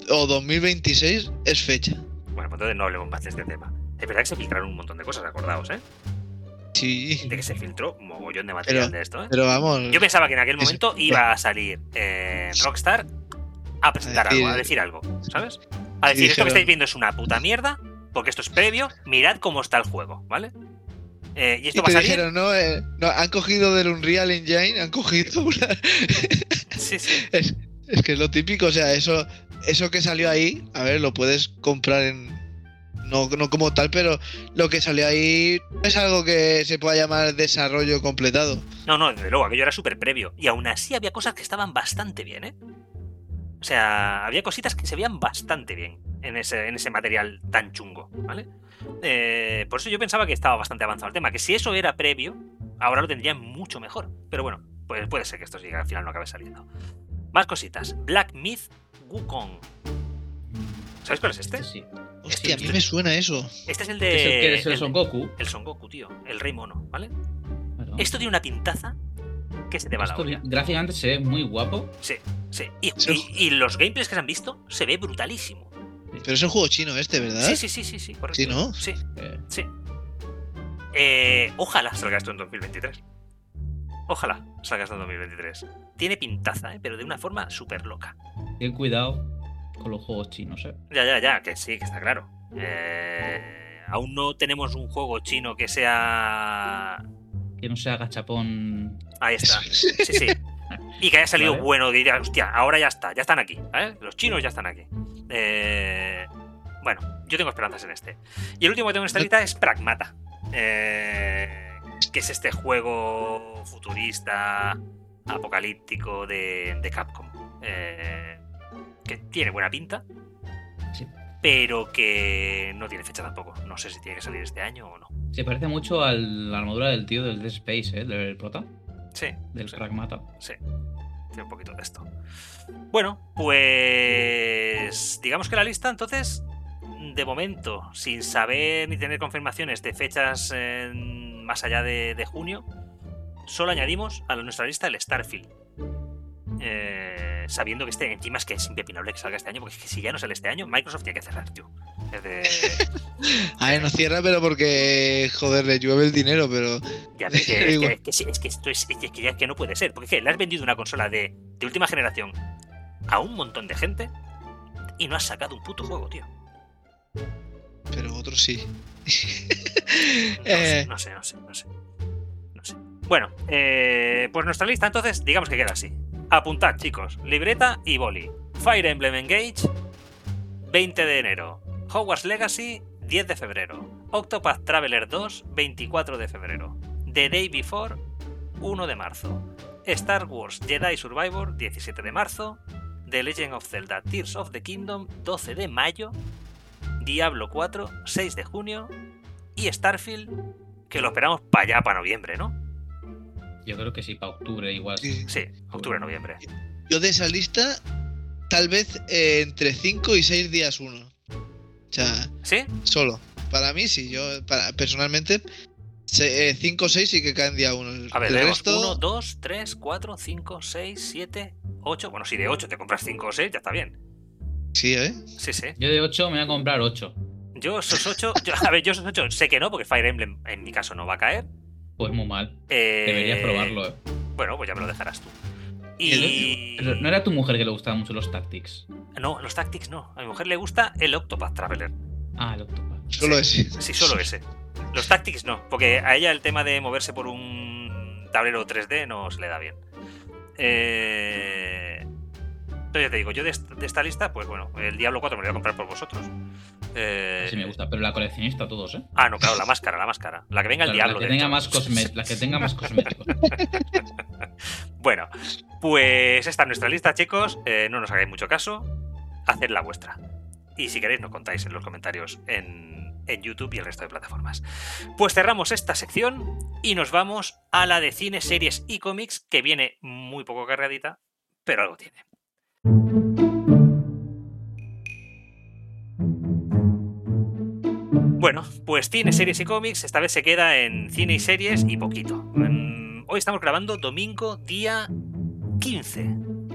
o 2026 es fecha. Bueno, pues entonces no hablemos más de este tema. Es verdad que se filtraron un montón de cosas, acordaos, ¿eh? Sí, De que se filtró un mogollón de material Pero- de esto, ¿eh? pero vamos. Yo pensaba que en aquel momento iba a salir eh, Rockstar a presentar A decir- algo, a decir algo, ¿sabes? A decir, Sí, esto que estáis viendo es una puta mierda, porque esto es previo, mirad cómo está el juego, ¿vale? Eh, y Y esto va a te salir. dijeron, no, eh, no, han cogido del Unreal Engine, han cogido una... Sí, sí. Es, es que es lo típico, o sea, eso, eso que salió ahí, a ver, lo puedes comprar en. No, no como tal, pero lo que salió ahí no es algo que se pueda llamar desarrollo completado. No, no, desde luego, aquello era súper previo. Y aún así había cosas que estaban bastante bien, ¿eh? O sea, había cositas que se veían bastante bien en ese, en ese material tan chungo, ¿vale? Eh, por eso yo pensaba que estaba bastante avanzado el tema, que si eso era previo, ahora lo tendrían mucho mejor. Pero bueno, pues puede ser que esto siga, al final no acabe saliendo. Más cositas. Black Myth Wukong. ¿Sabes cuál es este? sí. Hostia, a mí me suena eso. Este es el Es de. el que es el el- Son Goku. el Son Goku, tío. El Rey Mono, ¿vale? Bueno, Esto tiene una pintaza que se te va la esto olla. gráficamente se ve muy guapo. Sí, sí. Y, Sí. y- y los gameplays que se han visto se ve brutalísimo. Pero es un juego chino este, ¿verdad? Sí, sí, sí, sí, sí, correcto. Sí, ¿no? Sí, eh, sí. Eh, ojalá salga esto en 2023. Ojalá salga esto en 2023. Tiene pintaza, ¿eh? pero de una forma súper loca. ten cuidado con los juegos chinos, ¿eh? Ya, ya, ya, que sí, que está claro. Eh, aún no tenemos un juego chino que sea... Que no sea gachapón. Ahí está. Sí, sí. Y que haya salido Vale. bueno, que diga, hostia, ahora ya está, ya están aquí. ¿eh? Los chinos ya están aquí. Eh, bueno, yo tengo esperanzas en este. Y el último que tengo en esta lista es Pragmata. eh, que es este juego futurista, apocalíptico de, de Capcom. eh, que tiene buena pinta, Sí. pero que no tiene fecha tampoco. No sé si tiene que salir este año o no. Se parece mucho a la armadura del tío del Dead Space, ¿eh? Del prota, Sí, del Sí. Pragmata. Sí, tiene un poquito de esto. Bueno, pues digamos que la lista entonces, de momento, sin saber ni tener confirmaciones de fechas eh, más allá de, de junio, solo añadimos a nuestra lista el Starfield. Eh, sabiendo que este encima es que es impepinable que salga este año, porque es que si ya no sale este año, Microsoft tiene que cerrar, tío. Es A ver, no cierra, pero porque, joder, le llueve el dinero, pero. Ya, es que, es, Igual. que, que sí, es que esto es, es que ya es que no puede ser. Porque es que le has vendido una consola de, de última generación a un montón de gente y no has sacado un puto juego, tío. Pero otros sí. No, Eh. sé, no sé, no sé, no sé. No sé. Bueno, eh, pues nuestra lista entonces, digamos que queda así. Apuntad, chicos, libreta y boli. Fire Emblem Engage, 20 de enero. Hogwarts Legacy, 10 de febrero. Octopath Traveler 2, 24 de febrero. The Day Before, 1 de marzo. Star Wars Jedi Survivor, 17 de marzo. The Legend of Zelda Tears of the Kingdom, 12 de mayo. Diablo 4, 6 de junio. Y Starfield, que lo esperamos para allá, para noviembre, ¿no? Yo creo que sí, para octubre igual. Sí. Sí, octubre, noviembre. Yo de esa lista, tal vez eh, entre 5 y 6 días uno. O sea, ¿Sí? solo. Para mí sí, yo para, personalmente 5 o 6 sí que caen día uno. El, A ver, el resto, 1, 2, 3, 4, 5, 6, 7, 8. Bueno, si de 8 te compras 5 o 6, ya está bien. Sí, ¿eh? Sí, sí. Yo de 8 me voy a comprar 8. Yo esos 8, a ver, yo esos 8 sé que no, porque Fire Emblem en mi caso no va a caer. Pues muy mal. Eh, Deberías probarlo. eh. Bueno, pues ya me lo dejarás tú. ¿Y no era tu mujer que le gustaban mucho los tactics. No, los Tactics no. A mi mujer le gusta el Octopath Traveler. Ah, el Octopath. Solo ese. Sí, solo ese. Los Tactics no, porque a ella el tema de moverse por un tablero 3D no se le da bien. Eh... Pero ya te digo, yo de esta, de esta lista, pues bueno, el Diablo 4 me lo voy a comprar por vosotros. Eh, Sí me gusta, pero la coleccionista todos, ¿eh? Ah, no, claro, la máscara, la máscara. La que venga el Claro, Diablo. la, que tenga hecho. más cosme- la que tenga más cosméticos. Bueno, pues esta es nuestra lista, chicos. Eh, no nos hagáis mucho caso. Haced la vuestra. Y si queréis, nos contáis en los comentarios en, en YouTube y el resto de plataformas. Pues cerramos esta sección y nos vamos a la de cine, series y cómics, que viene muy poco cargadita, pero algo tiene. Bueno, pues cine, series y cómics, esta vez se queda en cine y series y poquito. Mm, Hoy estamos grabando domingo día 15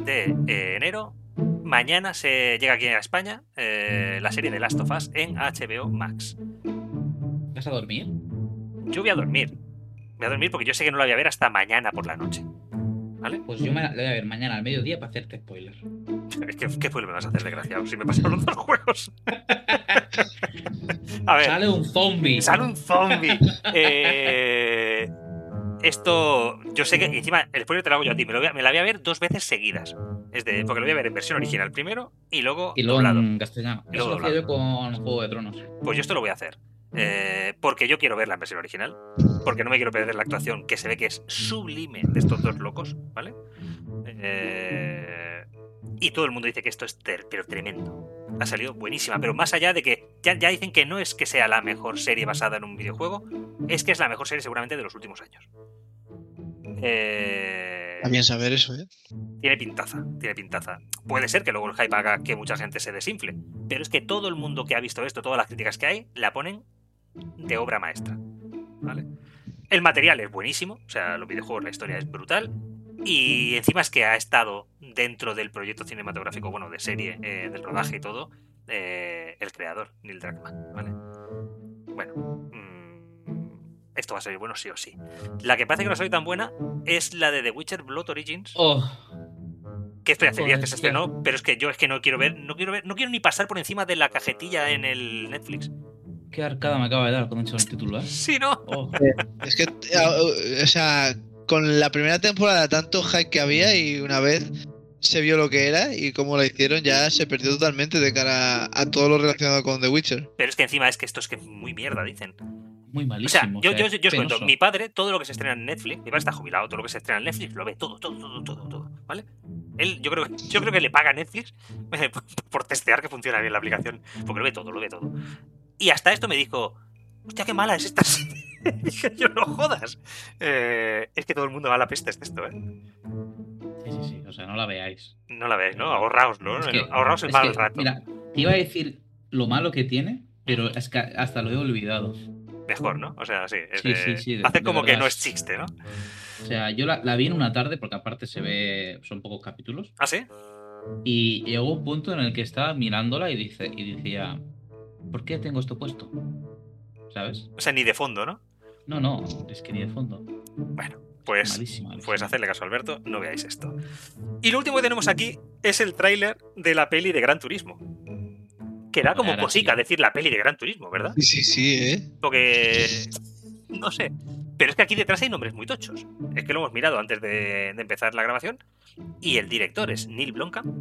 de eh, enero. Mañana se llega aquí a España eh, la serie de Last of Us en HBO Max. ¿Vas a dormir? Yo voy a dormir. Voy a dormir porque yo sé que no la voy a ver hasta mañana por la noche. ¿Vale? Pues yo me la voy a ver mañana al mediodía para hacerte spoiler. ¿Qué, qué pueblo me vas a hacer, desgraciado? Si me pasaron los dos juegos. a ver. Sale un zombie. Sale un zombie. Eh, esto, yo sé que encima el spoiler te lo hago yo a ti. Me, lo voy a- me la voy a ver dos veces seguidas. Es de, porque lo voy a ver en versión original primero y luego, Y luego doblado. en castellano. Y Eso luego lo hacía yo con Juego de Tronos. Pues yo esto lo voy a hacer. Eh, porque yo quiero verla en versión original. Porque no me quiero perder la actuación, que se ve que es sublime de estos dos locos, ¿vale? Eh, y todo el mundo dice que esto es ter- pero tremendo. Ha salido buenísima, pero más allá de que ya, ya dicen que no es que sea la mejor serie basada en un videojuego, es que es la mejor serie seguramente de los últimos años. Eh, bien saber eso, ¿eh? tiene pintaza, tiene pintaza. Puede ser que luego el hype haga que mucha gente se desinfle, pero es que todo el mundo que ha visto esto, todas las críticas que hay, la ponen de obra maestra. ¿vale? El material es buenísimo, o sea, los videojuegos, la historia es brutal, y encima es que ha estado dentro del proyecto cinematográfico, bueno, de serie, eh, del rodaje y todo, eh, el creador, Neil Druckmann, ¿vale? Bueno, mm, esto va a ser bueno sí o sí. La que parece que no soy tan buena es la de The Witcher Blood Origins, Oh, que esto ya hace días que se estrenó, pero es que yo es que no quiero ver, no quiero ver, no quiero ni pasar por encima de la cajetilla en el Netflix. qué arcada me acaba de dar cuando he hecho el título, ¿eh? Sí, no. Oh, Es que, eh, o sea, con la primera temporada tanto hype que había y una vez se vio lo que era y cómo la hicieron, ya se perdió totalmente de cara a todo lo relacionado con The Witcher. Pero es que encima es que esto es que es muy mierda, dicen. muy O sea, malísimo. yo, o sea, yo, yo os cuento, mi padre, todo lo que se estrena en Netflix, mi padre está jubilado, todo lo que se estrena en Netflix lo ve, todo, todo, todo, todo, todo, ¿vale? Él, yo creo, que- yo creo que le paga a Netflix por- por testear que funciona bien la aplicación, porque lo ve todo, lo ve todo. Y hasta esto me dijo, hostia, qué mala es esta serie. Dije, yo no jodas. Eh, es que todo el mundo va a la peste de esto, ¿eh? Sí, sí, sí. O sea, no la veáis. No la veis, ¿no? Ahorraos, ¿no? Es que- Ahorraos el mal que, rato. Mira, te iba a decir lo malo que tiene, pero es que hasta lo he olvidado. Mejor, ¿no? O sea, sí. es Sí, de- sí, sí, de- de como que no es chiste, ¿no? O sea, yo la, la vi en una tarde, porque aparte se ve, son pocos capítulos, ¿Ah, sí? y llegó un punto en el que estaba mirándola y, dice, y decía, ¿por qué tengo esto puesto? ¿Sabes? O sea, ni de fondo, ¿no? No, no, es que ni de fondo. Bueno, pues malísima. Pues hacerle caso a Alberto, no veáis esto. Y lo último que tenemos aquí es el tráiler de la peli de Gran Turismo. Que da como cosica sí. decir la peli de Gran Turismo, ¿verdad? Sí, sí, sí, ¿eh? Porque... No sé. Pero es que aquí detrás hay nombres muy tochos. Es que lo hemos mirado antes de, de empezar la grabación. Y el director es Neil Blomkamp,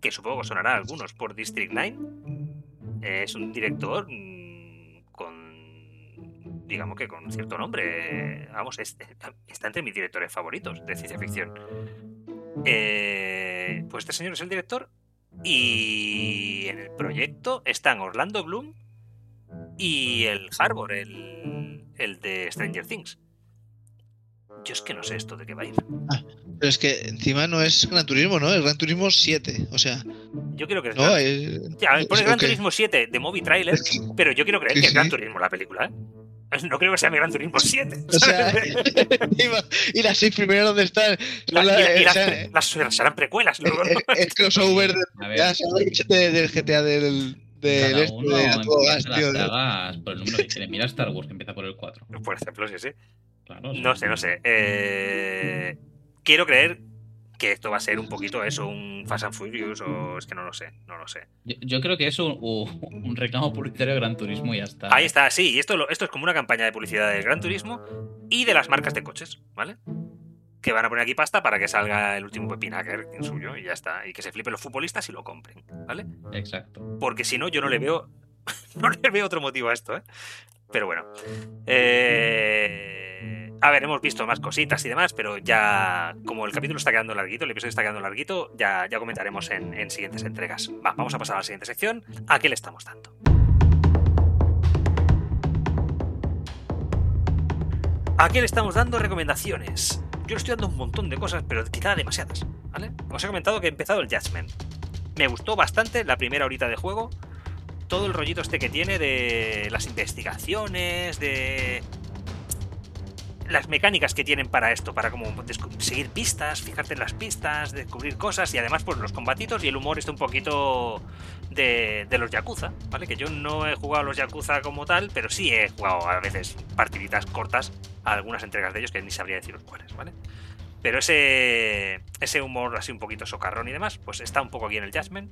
que supongo que sonará a algunos por District 9. Es un director. Digamos que con cierto nombre. Vamos, es- está entre mis directores favoritos de ciencia ficción. Eh, pues este señor es el director y en el proyecto están Orlando Bloom y el Harbor, el, el de Stranger Things. Yo es que no sé esto de qué va a ir. Pero es que encima no es Gran Turismo, ¿no? Es Gran Turismo 7. O sea, Yo quiero que es no, es- Ya, Gran. Turismo 7 de Movie Trailer, pero yo quiero creer que es Gran. Turismo la película, ¿eh? no creo que sea mi Gran Turismo 7. O sea, y las seis primeras dónde están. La- Son y, la- y o las, sea, las- serán precuelas. luego, ¿no? es, es crossover de- A ver, ya sabes, de- del GTA del, del cada este uno de empieza tío. las sagas por el número que quiere. Mira Star Wars, que empieza por el 4. Por ejemplo, sí, sí. Claro, sí. No sé, no sé. Eh, quiero creer que esto va a ser un poquito eso, un Fast and Furious, o es que no lo sé, no lo sé. Yo, yo creo que es un, un, reclamo publicitario de Gran Turismo y ya está. Ahí está, sí, y esto, esto es como una campaña de publicidad del Gran Turismo y de las marcas de coches, ¿vale? Que van a poner aquí pasta para que salga el último Pepinaker en suyo y ya está. Y que se flipen los futbolistas y lo compren, ¿vale? Exacto. Porque si no, yo no le veo. No le veo otro motivo a esto, ¿eh? Pero bueno. Eh, A ver, hemos visto más cositas y demás, pero ya. Como el capítulo está quedando larguito, el episodio está quedando larguito, ya, ya comentaremos en, en siguientes entregas. Va, vamos a pasar a la siguiente sección. ¿A qué le estamos dando? ¿A qué le estamos dando recomendaciones? Yo le estoy dando un montón de cosas, pero quizá demasiadas. Os he comentado que he empezado el Judgment. Me gustó bastante la primera horita de juego. Todo el rollito este que tiene de las investigaciones, de las mecánicas que tienen para esto, para como seguir pistas, fijarte en las pistas, descubrir cosas y además pues los combatitos y el humor está un poquito de, de los Yakuza, ¿vale? Que yo no he jugado a los Yakuza como tal, pero sí he jugado a veces partiditas cortas a algunas entregas de ellos que ni sabría deciros cuáles, ¿vale? Pero ese, ese humor así un poquito socarrón y demás, pues está un poco aquí en el Jasmine.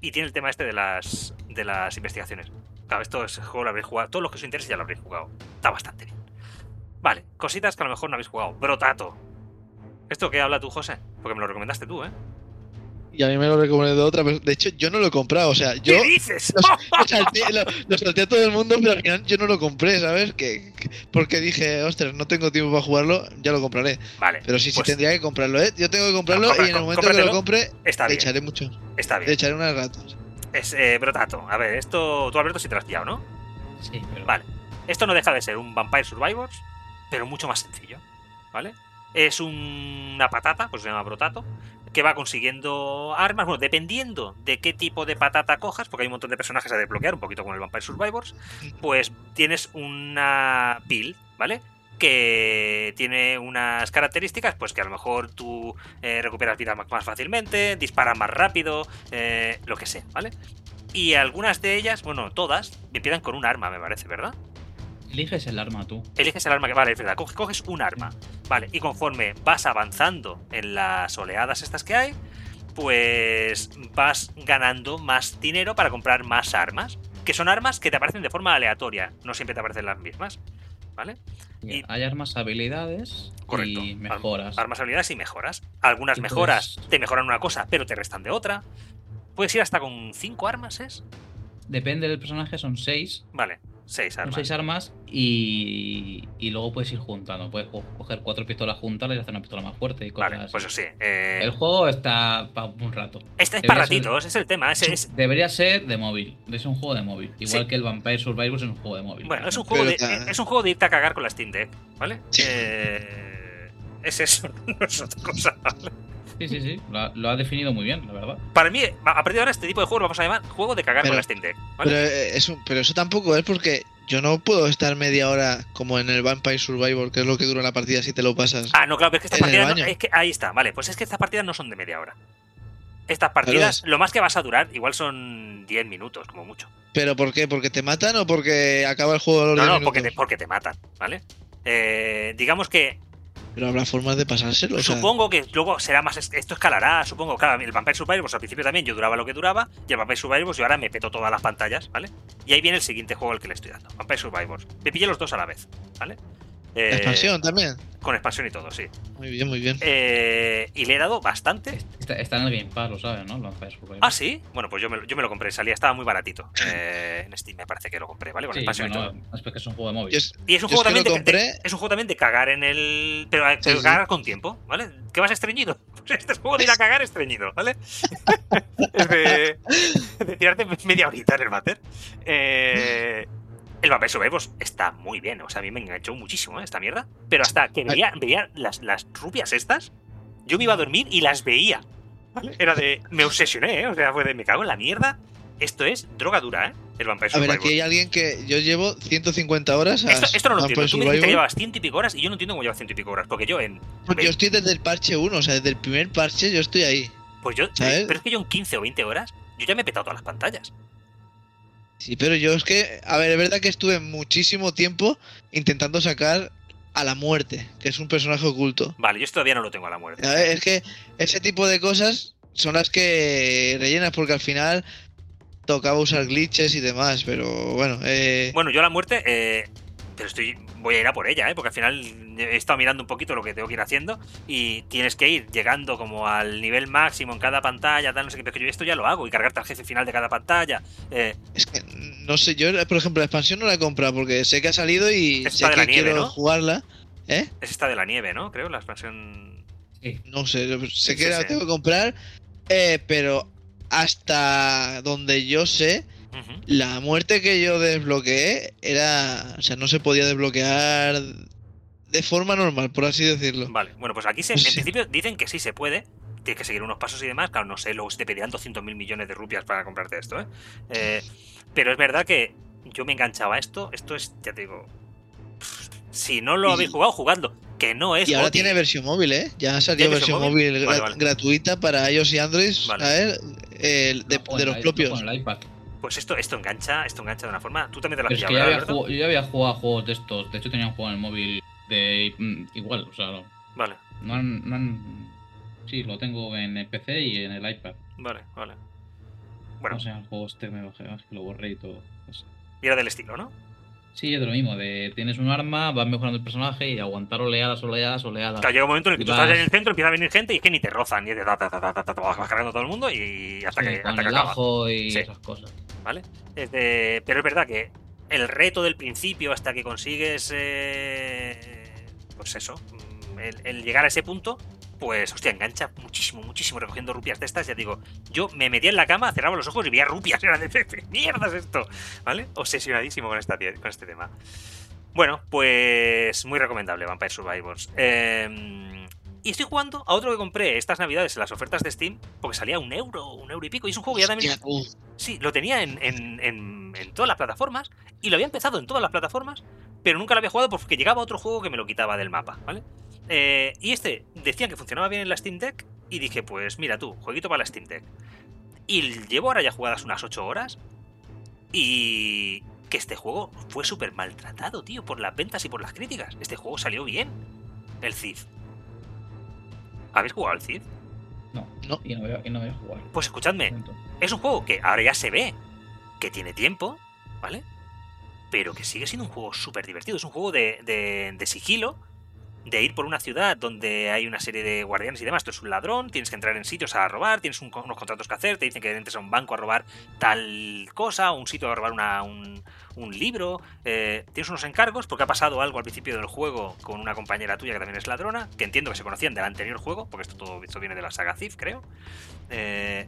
Y tiene el tema este de las, de las investigaciones. Claro, esto es juego lo habréis jugado. Todos los que os interese ya lo habréis jugado. Está bastante bien. Vale, cositas que a lo mejor no habéis jugado. Brotato. ¿Esto qué habla tú, José? Porque me lo recomendaste tú, ¿eh? Y a mí me lo recomendó otra persona. De hecho, yo no lo he comprado. O sea, yo ¿Qué dices? lo salté, lo, lo salté a todo el mundo, pero al final yo no lo compré, ¿sabes? Que, que- porque dije, ostras, no tengo tiempo para jugarlo, ya lo compraré. vale, Pero sí, sí Pues- tendría que comprarlo, ¿eh? Yo tengo que comprarlo compra- y en el momento que lo compre, está le bien. echaré mucho. Está Le bien. echaré unas ratas. Es eh, Brotato. A ver, esto tú, Alberto, sí te lo has pillado, ¿no? Sí, pero. Vale. Esto no deja de ser un Vampire Survivors, pero mucho más sencillo, ¿vale? Es un- una patata, pues se llama Brotato, que va consiguiendo armas, bueno, dependiendo de qué tipo de patata cojas, porque hay un montón de personajes a desbloquear, un poquito con el Vampire Survivors, pues tienes una pil, ¿vale? Que tiene unas características, pues que a lo mejor tú eh, recuperas vida más más fácilmente, disparas más rápido, eh, lo que sea, ¿vale? Y algunas de ellas, bueno, todas, empiezan con un arma, me parece, ¿verdad? Eliges el arma tú. Eliges el arma que. Vale, es verdad, coges, coges un arma. Vale, y conforme vas avanzando en las oleadas estas que hay, pues vas ganando más dinero para comprar más armas. Que son armas que te aparecen de forma aleatoria, no siempre te aparecen las mismas. ¿Vale? Y- Hay armas, habilidades Correcto. y mejoras. Armas, habilidades y mejoras. Algunas mejoras te mejoran una cosa, pero te restan de otra. Puedes ir hasta con cinco armas, ¿es? Depende del personaje, son seis. Vale, seis Son armas. seis armas y, y luego puedes ir juntando. Puedes co- coger cuatro pistolas juntas y hacer una pistola más fuerte y cosas Vale, así. pues eso sí. eh, El juego está para un rato. este es para ser- ratitos, es el tema. Es, es- Debería ser de móvil. Es un juego de móvil. Igual Sí. que el Vampire Survivors es un juego de móvil. Bueno, es un, juego de, es un juego de irte a cagar con la Steam Deck, ¿vale? Sí. Eh, es eso, no es otra cosa. ¿vale? Sí, sí, sí. Lo ha, lo ha definido muy bien, la verdad. Para mí, a partir de ahora, este tipo de juego lo vamos a llamar juego de cagar Pero- con la Steam Deck, eh, eso, pero eso tampoco es porque yo no puedo estar media hora como en el Vampire Survivor, que es lo que dura la partida si te lo pasas. Ah, no, claro, pero es que estas partidas. no- es que, ahí está, vale. Pues es que estas partidas no son de media hora. Estas partidas, lo más que vas a durar, igual son 10 minutos, como mucho. ¿Pero por qué? ¿Porque te matan o porque acaba el juego a los No, 10 no, porque te, porque te matan, ¿vale? Eh, digamos que Pero habrá formas de pasárselo. o supongo que luego será más. Esto escalará, supongo. Claro, el Vampire Survivors al principio también yo duraba lo que duraba. Y el Vampire Survivors yo ahora me peto todas las pantallas, ¿vale? Y ahí viene el siguiente juego al que le estoy dando: Vampire Survivors. Me pillé los dos a la vez, ¿vale? Eh, expansión también. Con expansión y todo, sí. Muy bien, muy bien. Eh, y le he dado bastante. Está, está en el Game Pass, lo sabes, ¿no? Survivors. Ah, sí. Bueno, pues yo me, lo- yo me lo compré. Salía, estaba muy baratito. Eh, en Steam me parece que lo compré, ¿vale? Con Sí, expansión y todo. bueno, es porque es un juego de móvil. Yo Y es un juego también lo de, es un juego también de cagar en el. Pero, pero Sí, sí. cagar con tiempo, ¿vale? ¿Qué vas estreñido? Pues este es juego de ir a cagar estreñido, ¿vale? es de, de tirarte media horita en el váter. Eh, el Vampire Survivors está muy bien, o sea, a mí me enganchó muchísimo ¿eh? esta mierda. Pero hasta que veía, veía las, las rupias estas, yo me iba a dormir y las veía. Era de. Me obsesioné, ¿eh? O sea, fue de me cago en la mierda. esto es droga dura, ¿eh? El Vampire A ver, Survivor. aquí hay alguien que. Yo llevo 150 horas a Esto, esto no lo Vampire entiendo. Tú me dices que Survivor. llevas ciento y pico horas y yo no entiendo cómo llevas ciento y pico horas. Porque yo en. Yo estoy desde el parche 1, o sea, desde el primer parche yo estoy ahí. Pues yo. ¿Sabes? Pero es que yo en 15 o 20 horas, yo ya me he petado todas las pantallas. Sí, pero yo es que. A ver, es verdad que estuve muchísimo tiempo intentando sacar a la muerte, que es un personaje oculto. Vale, yo todavía no lo tengo a la muerte. A ver, es que ese tipo de cosas son las que rellenas, porque al final tocaba usar glitches y demás, pero bueno, eh, Bueno, yo a la muerte. Eh, pero estoy. Voy a ir a por ella, ¿eh? Porque al final he estado mirando un poquito lo que tengo que ir haciendo. Y tienes que ir llegando como al nivel máximo en cada pantalla, tal, no sé qué. Pero yo esto ya lo hago. Y cargarte al jefe final de cada pantalla. Eh, es que no sé, yo por ejemplo la expansión no la he comprado porque sé que ha salido y Esta sé de que la nieve, quiero ¿no? jugarla. ¿Eh? es esta de la nieve, ¿no? Creo, la expansión. Sí. No sé, sé Sí, que sí, la sí. tengo que comprar, eh, pero hasta donde yo sé, La muerte que yo desbloqueé era, o sea, no se podía desbloquear de forma normal, por así decirlo. Vale, bueno, pues aquí se, en Sí. principio dicen que sí se puede. Tienes que seguir unos pasos y demás. Claro, no sé, luego si te pedirán 200 mil millones de rupias para comprarte esto, ¿eh? Eh, Pero es verdad que yo me enganchaba a esto. Esto es, ya te digo. pff, Si no lo Y- habéis jugado, jugadlo. Que no es. Y ahora tiene versión móvil, ¿eh? Ya ha salido ¿Tiene versión versión móvil, Vale, gra- vale. gratuita para iOS y Android, Vale. a ver, eh, de, No los el- propios. el iPad. Pues esto, esto engancha, esto engancha de una forma. Tú también te la has Pero es que pillado, yo ya había jugado a juegos de estos. De hecho, tenía un juego en el móvil de mm, igual. O sea, no, Vale, no han, no han- Sí, lo tengo en el PC y en el iPad. vale, vale. Bueno, No sé, el juego este me bajé, que lo borré y todo. y era del estilo, ¿no? Sí, es de lo mismo. De, tienes un arma, vas mejorando el personaje y aguantar oleadas, oleadas, oleadas. Claro, llega un momento en el que tú estás en el centro, empieza a venir gente y es que ni te rozan, ni te vas cargando todo el mundo y hasta Sí, que, con hasta que el acaba. ajo y Sí. esas cosas. ¿vale? Pero es verdad que el reto del principio hasta que consigues, eh, pues eso, el, el llegar a ese punto, pues, hostia, engancha muchísimo, muchísimo recogiendo rupias de estas. Ya digo, yo me metía en la cama, cerraba los ojos y veía rupias. Era de "¿Qué mierda es esto, ¿vale? Obsesionadísimo con, esta, con este tema. Bueno, pues muy recomendable Vampire Survivors. Eh, y estoy jugando a otro que compré estas navidades en las ofertas de Steam, porque salía un euro, un euro y pico, y es un juego que ya también... Sí, lo tenía en, en- en- en todas las plataformas y lo había empezado en todas las plataformas, pero nunca lo había jugado porque llegaba otro juego que me lo quitaba del mapa, ¿vale? Eh, y este decían que funcionaba bien en la Steam Deck y dije, pues mira tú, jueguito para la Steam Deck. Y llevo ahora ya jugadas unas 8 horas y que este juego fue súper maltratado, tío, por las ventas y por las críticas. Este juego salió bien, el Thief. ¿Habéis jugado al Thief? No, No. Y no voy a, y no voy a jugar. Pues escuchadme, es un juego que ahora ya se ve que tiene tiempo, ¿vale? Pero que sigue siendo un juego súper divertido. Es un juego de, de- de sigilo, de ir por una ciudad donde hay una serie de guardianes y demás. Tú eres un ladrón, tienes que entrar en sitios a robar, tienes un- unos contratos que hacer, te dicen que entres a un banco a robar tal cosa, un sitio a robar una- un, un libro. eh, tienes unos encargos porque ha pasado algo al principio del juego con una compañera tuya que también es ladrona, que entiendo que se conocían del anterior juego, porque esto todo esto viene de la saga Thief, creo. Eh,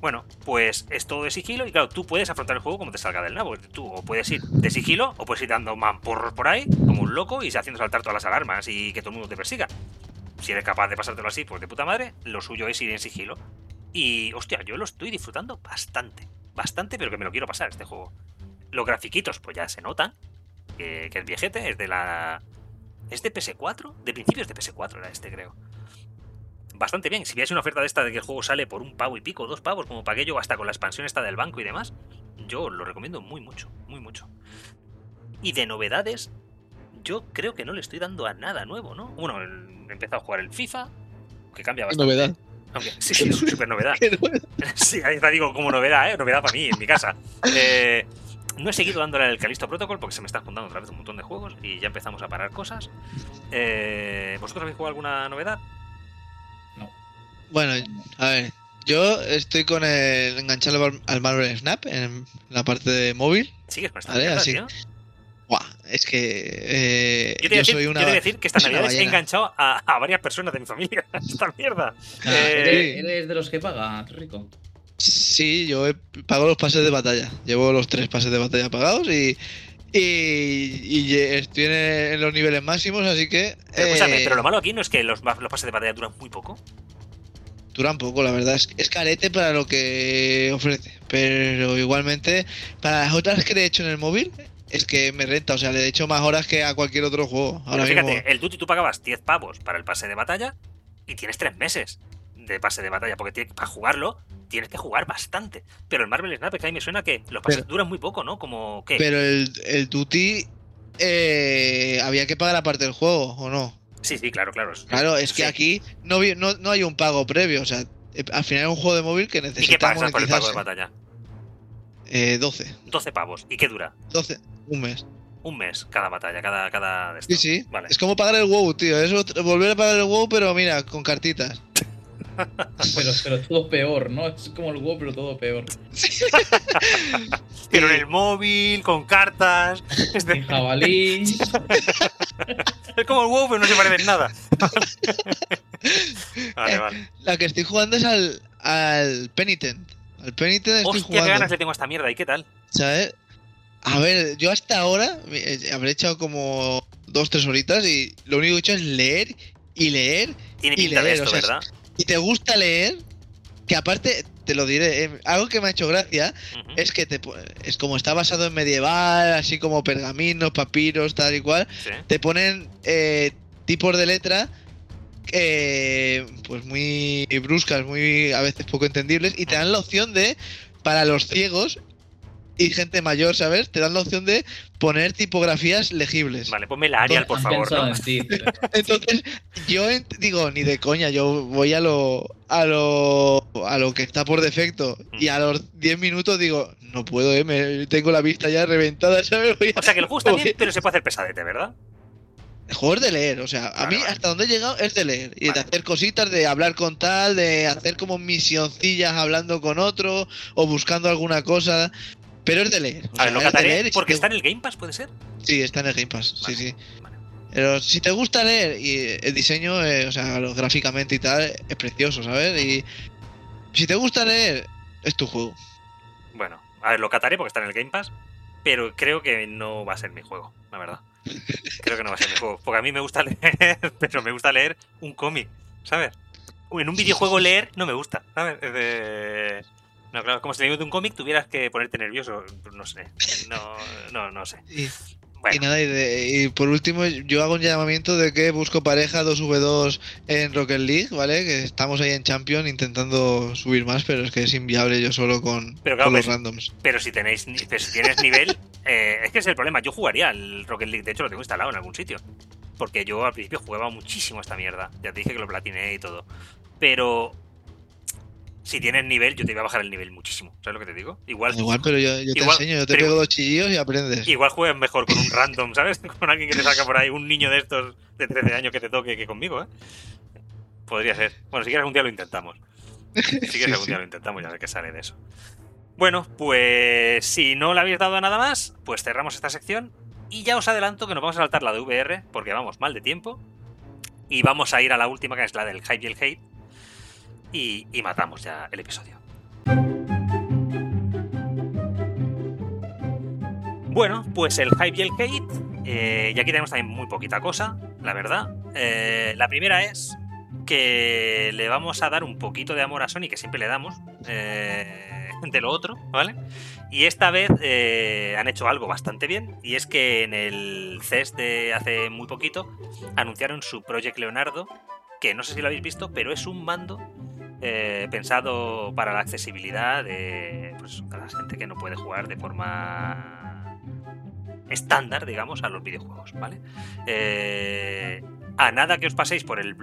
bueno, pues es todo de sigilo y claro, tú puedes afrontar el juego como te salga del nabo. Tú o puedes ir de sigilo o puedes ir dando mamporros por ahí como un loco y haciendo saltar todas las alarmas y que todo el mundo te persiga. Si eres capaz de pasártelo así, pues de puta madre, lo suyo es ir en sigilo. Y, hostia, yo lo estoy disfrutando bastante. Bastante, pero que me lo quiero pasar este juego. Los grafiquitos, pues ya se notan. Que, que es viejete, es de la... ¿Es de PS4? De principios de PS4 era este, creo bastante bien. Si veis una oferta de esta de que el juego sale por un pavo y pico, dos pavos, como pagué yo hasta con la expansión esta del banco y demás, yo lo recomiendo muy mucho, muy mucho. Y de novedades, yo creo que no le estoy dando a nada nuevo, ¿no? Bueno, he empezado a jugar el FIFA, que cambia bastante. novedad. Aunque, sí, sí, es súper novedad. Sí, ahí te digo como novedad, ¿eh? Novedad para mí, en mi casa. Eh, no he seguido dándole al Calisto Protocol porque se me están juntando otra vez un montón de juegos y ya empezamos a parar cosas. Eh, ¿Vosotros habéis jugado alguna novedad? Bueno, a ver, yo estoy con el enganchado al, al Marvel Snap en la parte de móvil. ¿Sigues con esta Vale, mierda, así. tío? Buah, es que eh, Yo te yo decir, soy una. yo te decir que una navidades he enganchado a, a varias personas de mi familia. Esta mierda. Ah, Eh, ¿eres, eres de los que paga, rico? Sí, yo he- pago los pases de batalla. Llevo los tres pases de batalla pagados y. Y, y estoy en, en los niveles máximos, así que. Pero, eh, pero lo malo aquí no es que los, los pases de batalla duran muy poco. Dura un poco, la verdad. Es, es carete para lo que ofrece. Pero igualmente, para las otras que le he hecho en el móvil, es que me renta. O sea, le he hecho más horas que a cualquier otro juego. Ahora Pero fíjate, mismo. el Duty tú pagabas 10 pavos para el pase de batalla y tienes 3 meses de pase de batalla, porque tiene- para jugarlo tienes que jugar bastante. Pero el Marvel Snap, que a mí me suena que los pases Pero- duran muy poco, ¿no? Como que... Pero el, el Duty eh, había que pagar aparte del juego, ¿o no? Sí, sí, claro, claro. Claro, es que Sí. aquí no, no, no hay un pago previo. O sea, eh, al final es un juego de móvil que ¿Y qué necesita pagas por el pago de batalla? Eh, 12. 12 pavos. ¿Y qué dura? 12. Un mes. Un mes cada batalla, cada... cada esto. Sí, sí. Vale. Es como pagar el WoW, tío. Es volver a pagar el WoW, pero mira, con cartitas. Pero, pero todo peor, ¿no? Es como el WoW, pero todo peor. Pero en el móvil, con cartas... Es, de- Sin jabalí. es como el WoW, pero no se parece en nada. vale, Eh, vale. La que estoy jugando es al, al Penitent. Al Penitent estoy Hostia, qué ganas le tengo a esta mierda. ¿Y qué tal? ¿Sabes? A ver, yo hasta ahora eh, habré echado como dos, tres horitas y lo único que he hecho es leer y leer. Tiene Y pinta de leer, esto, o sea, ¿verdad? Y te gusta leer, que aparte, te lo diré, eh, algo que me ha hecho gracia es que te, es como está basado en medieval, así como pergaminos, papiros, tal y cual, Sí. te ponen eh, tipos de letra eh, pues muy bruscas, muy a veces poco entendibles y te dan la opción de para los ciegos y gente mayor, ¿sabes? Te dan la opción de poner tipografías legibles. Vale, ponme la Arial, por Han favor, ¿no? en ti. Entonces, yo ent- digo, ni de coña, yo voy a lo a lo a lo que está por defecto y a los 10 minutos digo, no puedo, eh, me, tengo la vista ya reventada, ¿sabes? Voy a- O sea que el juego está bien, pero se puede hacer pesadete, ¿verdad? El juego es de leer, o sea, a mí vale. hasta donde he llegado es de leer y Vale. de hacer cositas, de hablar con tal, de hacer como misioncillas hablando con otro o buscando alguna cosa, pero es de leer. o A ver, lo cataré si porque te- está en el Game Pass, ¿puede ser? Sí, está en el Game Pass, Vale, sí, sí. vale. Pero si te gusta leer y el diseño, eh, o sea, lo- gráficamente y tal, es precioso, ¿sabes? Y si te gusta leer, es tu juego. Bueno, a ver, lo cataré porque está en el Game Pass, pero creo que no va a ser mi juego, la verdad. Creo que no va a ser mi juego. Porque a mí me gusta leer, pero me gusta leer un cómic, ¿sabes? En un videojuego leer no me gusta, ¿sabes? Es de... No, claro, como si de un cómic tuvieras que ponerte nervioso. No sé. No, no, no sé. Y, nada, y, de- y por último, yo hago un llamamiento de que busco pareja 2v2 en Rocket League, ¿vale? Que estamos ahí en Champion intentando subir más, pero es que es inviable yo solo con, Pero claro, con los pues- randoms. pero si tenéis pero si tienes nivel, eh, es que es el problema. Yo jugaría al Rocket League, de hecho lo tengo instalado en algún sitio. Porque yo al principio jugaba muchísimo a esta mierda. Ya te dije que lo platiné y todo. Pero si tienes nivel, yo te iba a bajar el nivel muchísimo. ¿Sabes lo que te digo? Igual, Igual, pero yo, yo te igual- enseño, yo te pego dos chillillos y aprendes. igual juegas mejor con un random, ¿sabes? Con alguien que te saca por ahí, un niño de estos de 13 años que te toque que conmigo, ¿eh? Podría ser. Bueno, si quieres algún día lo intentamos. Si quieres Sí, algún sí. día lo intentamos y a ver qué sale de eso. Bueno, pues si no le habéis dado a nada más, pues cerramos esta sección. Y ya os adelanto que nos vamos a saltar la de VR, porque vamos mal de tiempo. Y vamos a ir a la última, que es la del hype y el hate. Y, matamos ya el episodio. Bueno, pues el hype y el hate. eh, y aquí tenemos también muy poquita cosa, la verdad. Eh, la primera es que le vamos a dar un poquito de amor a Sony, que siempre le damos, eh, de lo otro, ¿vale? Y esta vez han hecho algo bastante bien, y es que en el CES de hace muy poquito anunciaron su Project Leonardo, que no sé si lo habéis visto, pero es un mando eh, pensado para la accesibilidad de pues, a la gente que no puede jugar de forma estándar, digamos, a los videojuegos, ¿vale? Eh, a nada que os paséis por el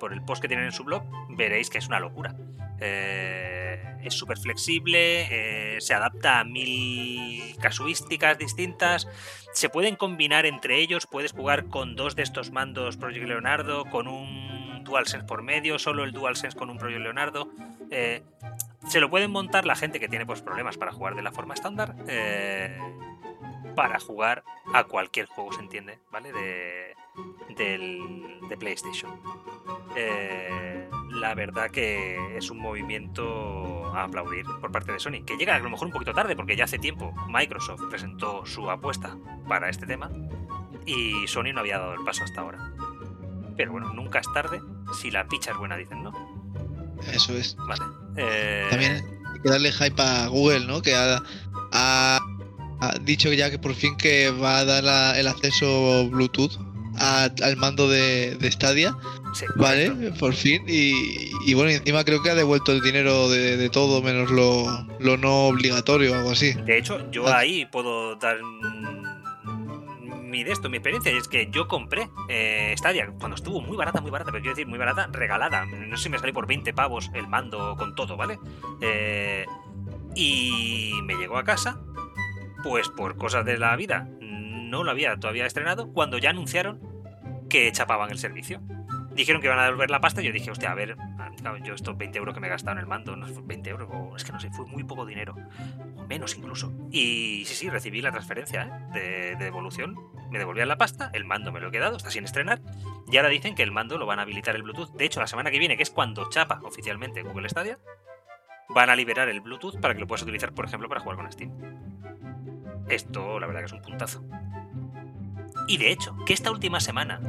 por el post que tienen en su blog, veréis que es una locura. Eh, es súper flexible, se adapta a mil casuísticas distintas, se pueden combinar entre ellos, puedes jugar con dos de estos mandos Project Leonardo, con un DualSense por medio, solo el DualSense con un Project Leonardo. eh, se lo pueden montar la gente que tiene pues, problemas para jugar de la forma estándar, eh, para jugar a cualquier juego, se entiende, ¿vale? De, del- de PlayStation. Eh, la verdad que es un movimiento a aplaudir por parte de Sony, que llega a lo mejor un poquito tarde, porque ya hace tiempo Microsoft presentó su apuesta para este tema y Sony no había dado el paso hasta ahora. Pero bueno, nunca es tarde si la picha es buena, dicen, ¿no? Eso es. Vale. Eh, También que darle hype a Google, ¿no? Que ha, ha- ha dicho ya que por fin que va a dar la- el acceso Bluetooth a- al mando de, de Stadia, Sí, ¿vale? Por fin. Y, y bueno, encima creo que ha devuelto el dinero de, de todo menos lo, lo no obligatorio o algo así. De hecho, yo Ah. ahí puedo dar mm, mi de esto, mi experiencia, y es que yo compré eh, Stadia cuando estuvo muy barata, muy barata, pero quiero decir muy barata, regalada. No sé si me salí por 20 pavos el mando con todo, ¿vale? Eh, y me llegó a casa, pues por cosas de la vida, no lo había todavía estrenado, cuando ya anunciaron que chapaban el servicio. Dijeron que iban a devolver la pasta yo dije, hostia, a ver, yo estos 20 euros que me he gastado en el mando, no, 20 euros, o es que no sé, fue muy poco dinero, o menos incluso. Y sí, sí, recibí la transferencia ¿eh? de, de devolución, me devolvían la pasta, el mando me lo he quedado, está sin estrenar, y ahora dicen que el mando lo van a habilitar el Bluetooth. De hecho, la semana que viene, que es cuando chapa oficialmente Google Stadia, van a liberar el Bluetooth para que lo puedas utilizar, por ejemplo, para jugar con Steam. Esto, la verdad, que es un puntazo. Y de hecho, que esta última semana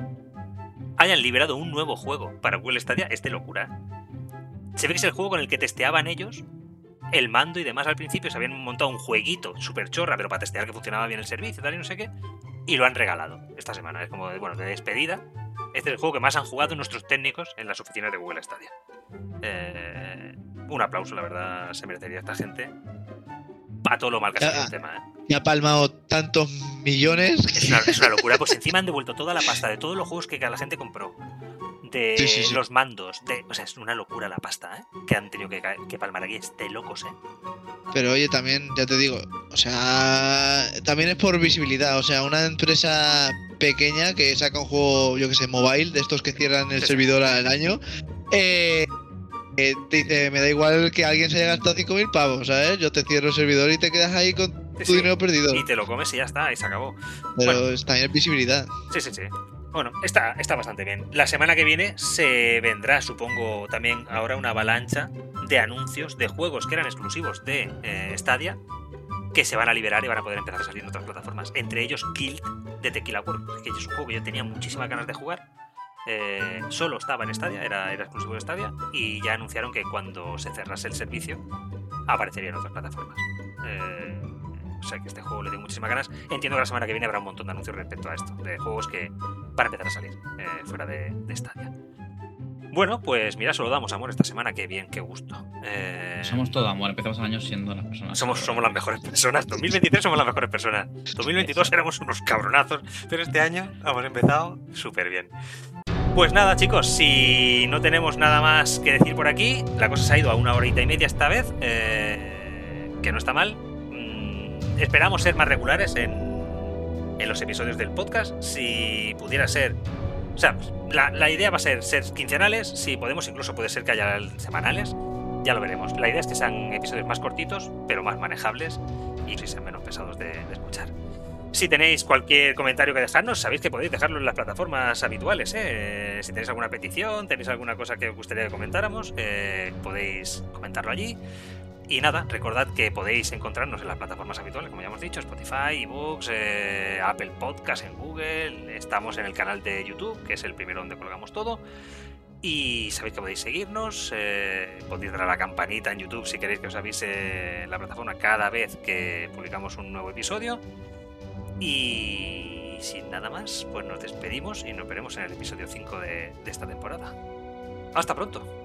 hayan liberado un nuevo juego para Google Stadia es de locura. Se ve que es el juego con el que testeaban ellos el mando y demás al principio. Se habían montado un jueguito súper chorra, pero para testear que funcionaba bien el servicio tal y no sé qué. Y lo han regalado esta semana. Es como, de, bueno, de despedida. Este es el juego que más han jugado nuestros técnicos en las oficinas de Google Stadia. Eh, un aplauso, la verdad, se merecería esta gente. Para todo lo mal que ha salido el tema, ¿eh? Y ha palmado tantos millones. Es una, es una locura. Pues encima han devuelto toda la pasta de todos los juegos que la gente compró. De Sí, sí, sí. los mandos. De, o sea, es una locura la pasta, ¿eh? Que han tenido que, que palmar aquí. Es de locos, ¿eh? Pero oye, también, ya te digo, o sea, también es por visibilidad. O sea, una empresa pequeña que saca un juego, yo que sé, mobile, de estos que cierran el servidor al año, eh, eh, dice, me da igual que alguien se haya gastado 5.000 pavos, ¿sabes? Yo te cierro el servidor y te quedas ahí con tu sí. dinero perdido. Y te lo comes y ya está, y se acabó. Pero bueno. es- también visibilidad. Sí, sí, sí. Bueno, está, está bastante bien. La semana que viene se vendrá, supongo, también ahora una avalancha de anuncios de juegos que eran exclusivos de eh, Stadia que se van a liberar y van a poder empezar a salir en otras plataformas. Entre ellos Guild de Tequila World, que es un juego que yo tenía muchísimas ganas de jugar. Eh, solo estaba en Stadia, era, era exclusivo de Stadia, y ya anunciaron que cuando se cerrase el servicio aparecería en otras plataformas. Eh, o sea que este juego le tengo muchísimas ganas. Entiendo que la semana que viene habrá un montón de anuncios respecto a esto, de juegos que van a empezar a salir eh, fuera de, de Stadia. Bueno, pues mira, solo damos amor esta semana, qué bien, qué gusto. Eh, Somos todo amor, empezamos el año siendo las personas. somos, somos las mejores personas. 2023 somos las mejores personas. 2022 éramos unos cabronazos, pero este año hemos empezado súper bien. Pues nada, chicos, si no tenemos nada más que decir por aquí, la cosa se ha ido a una horita y media esta vez, eh, que no está mal. Esperamos ser más regulares en, en los episodios del podcast. Si pudiera ser. O sea, la, la idea va a ser ser quincenales. Si podemos, incluso puede ser que haya semanales. Ya lo veremos. La idea es que sean episodios más cortitos, pero más manejables y que sean menos pesados de, de escuchar. Si tenéis cualquier comentario que dejarnos, sabéis que podéis dejarlo en las plataformas habituales. ¿eh? Si tenéis alguna petición, tenéis alguna cosa que os gustaría que comentáramos, eh, podéis comentarlo allí. Y nada, recordad que podéis encontrarnos en las plataformas habituales, como ya hemos dicho, Spotify, eBooks, eh, Apple Podcast en Google, estamos en el canal de YouTube, que es el primero donde colgamos todo. Y sabéis que podéis seguirnos, eh, podéis dar a la campanita en YouTube si queréis que os avise la plataforma cada vez que publicamos un nuevo episodio. Y sin nada más, pues nos despedimos y nos veremos en el episodio 5 de, de esta temporada. Hasta pronto.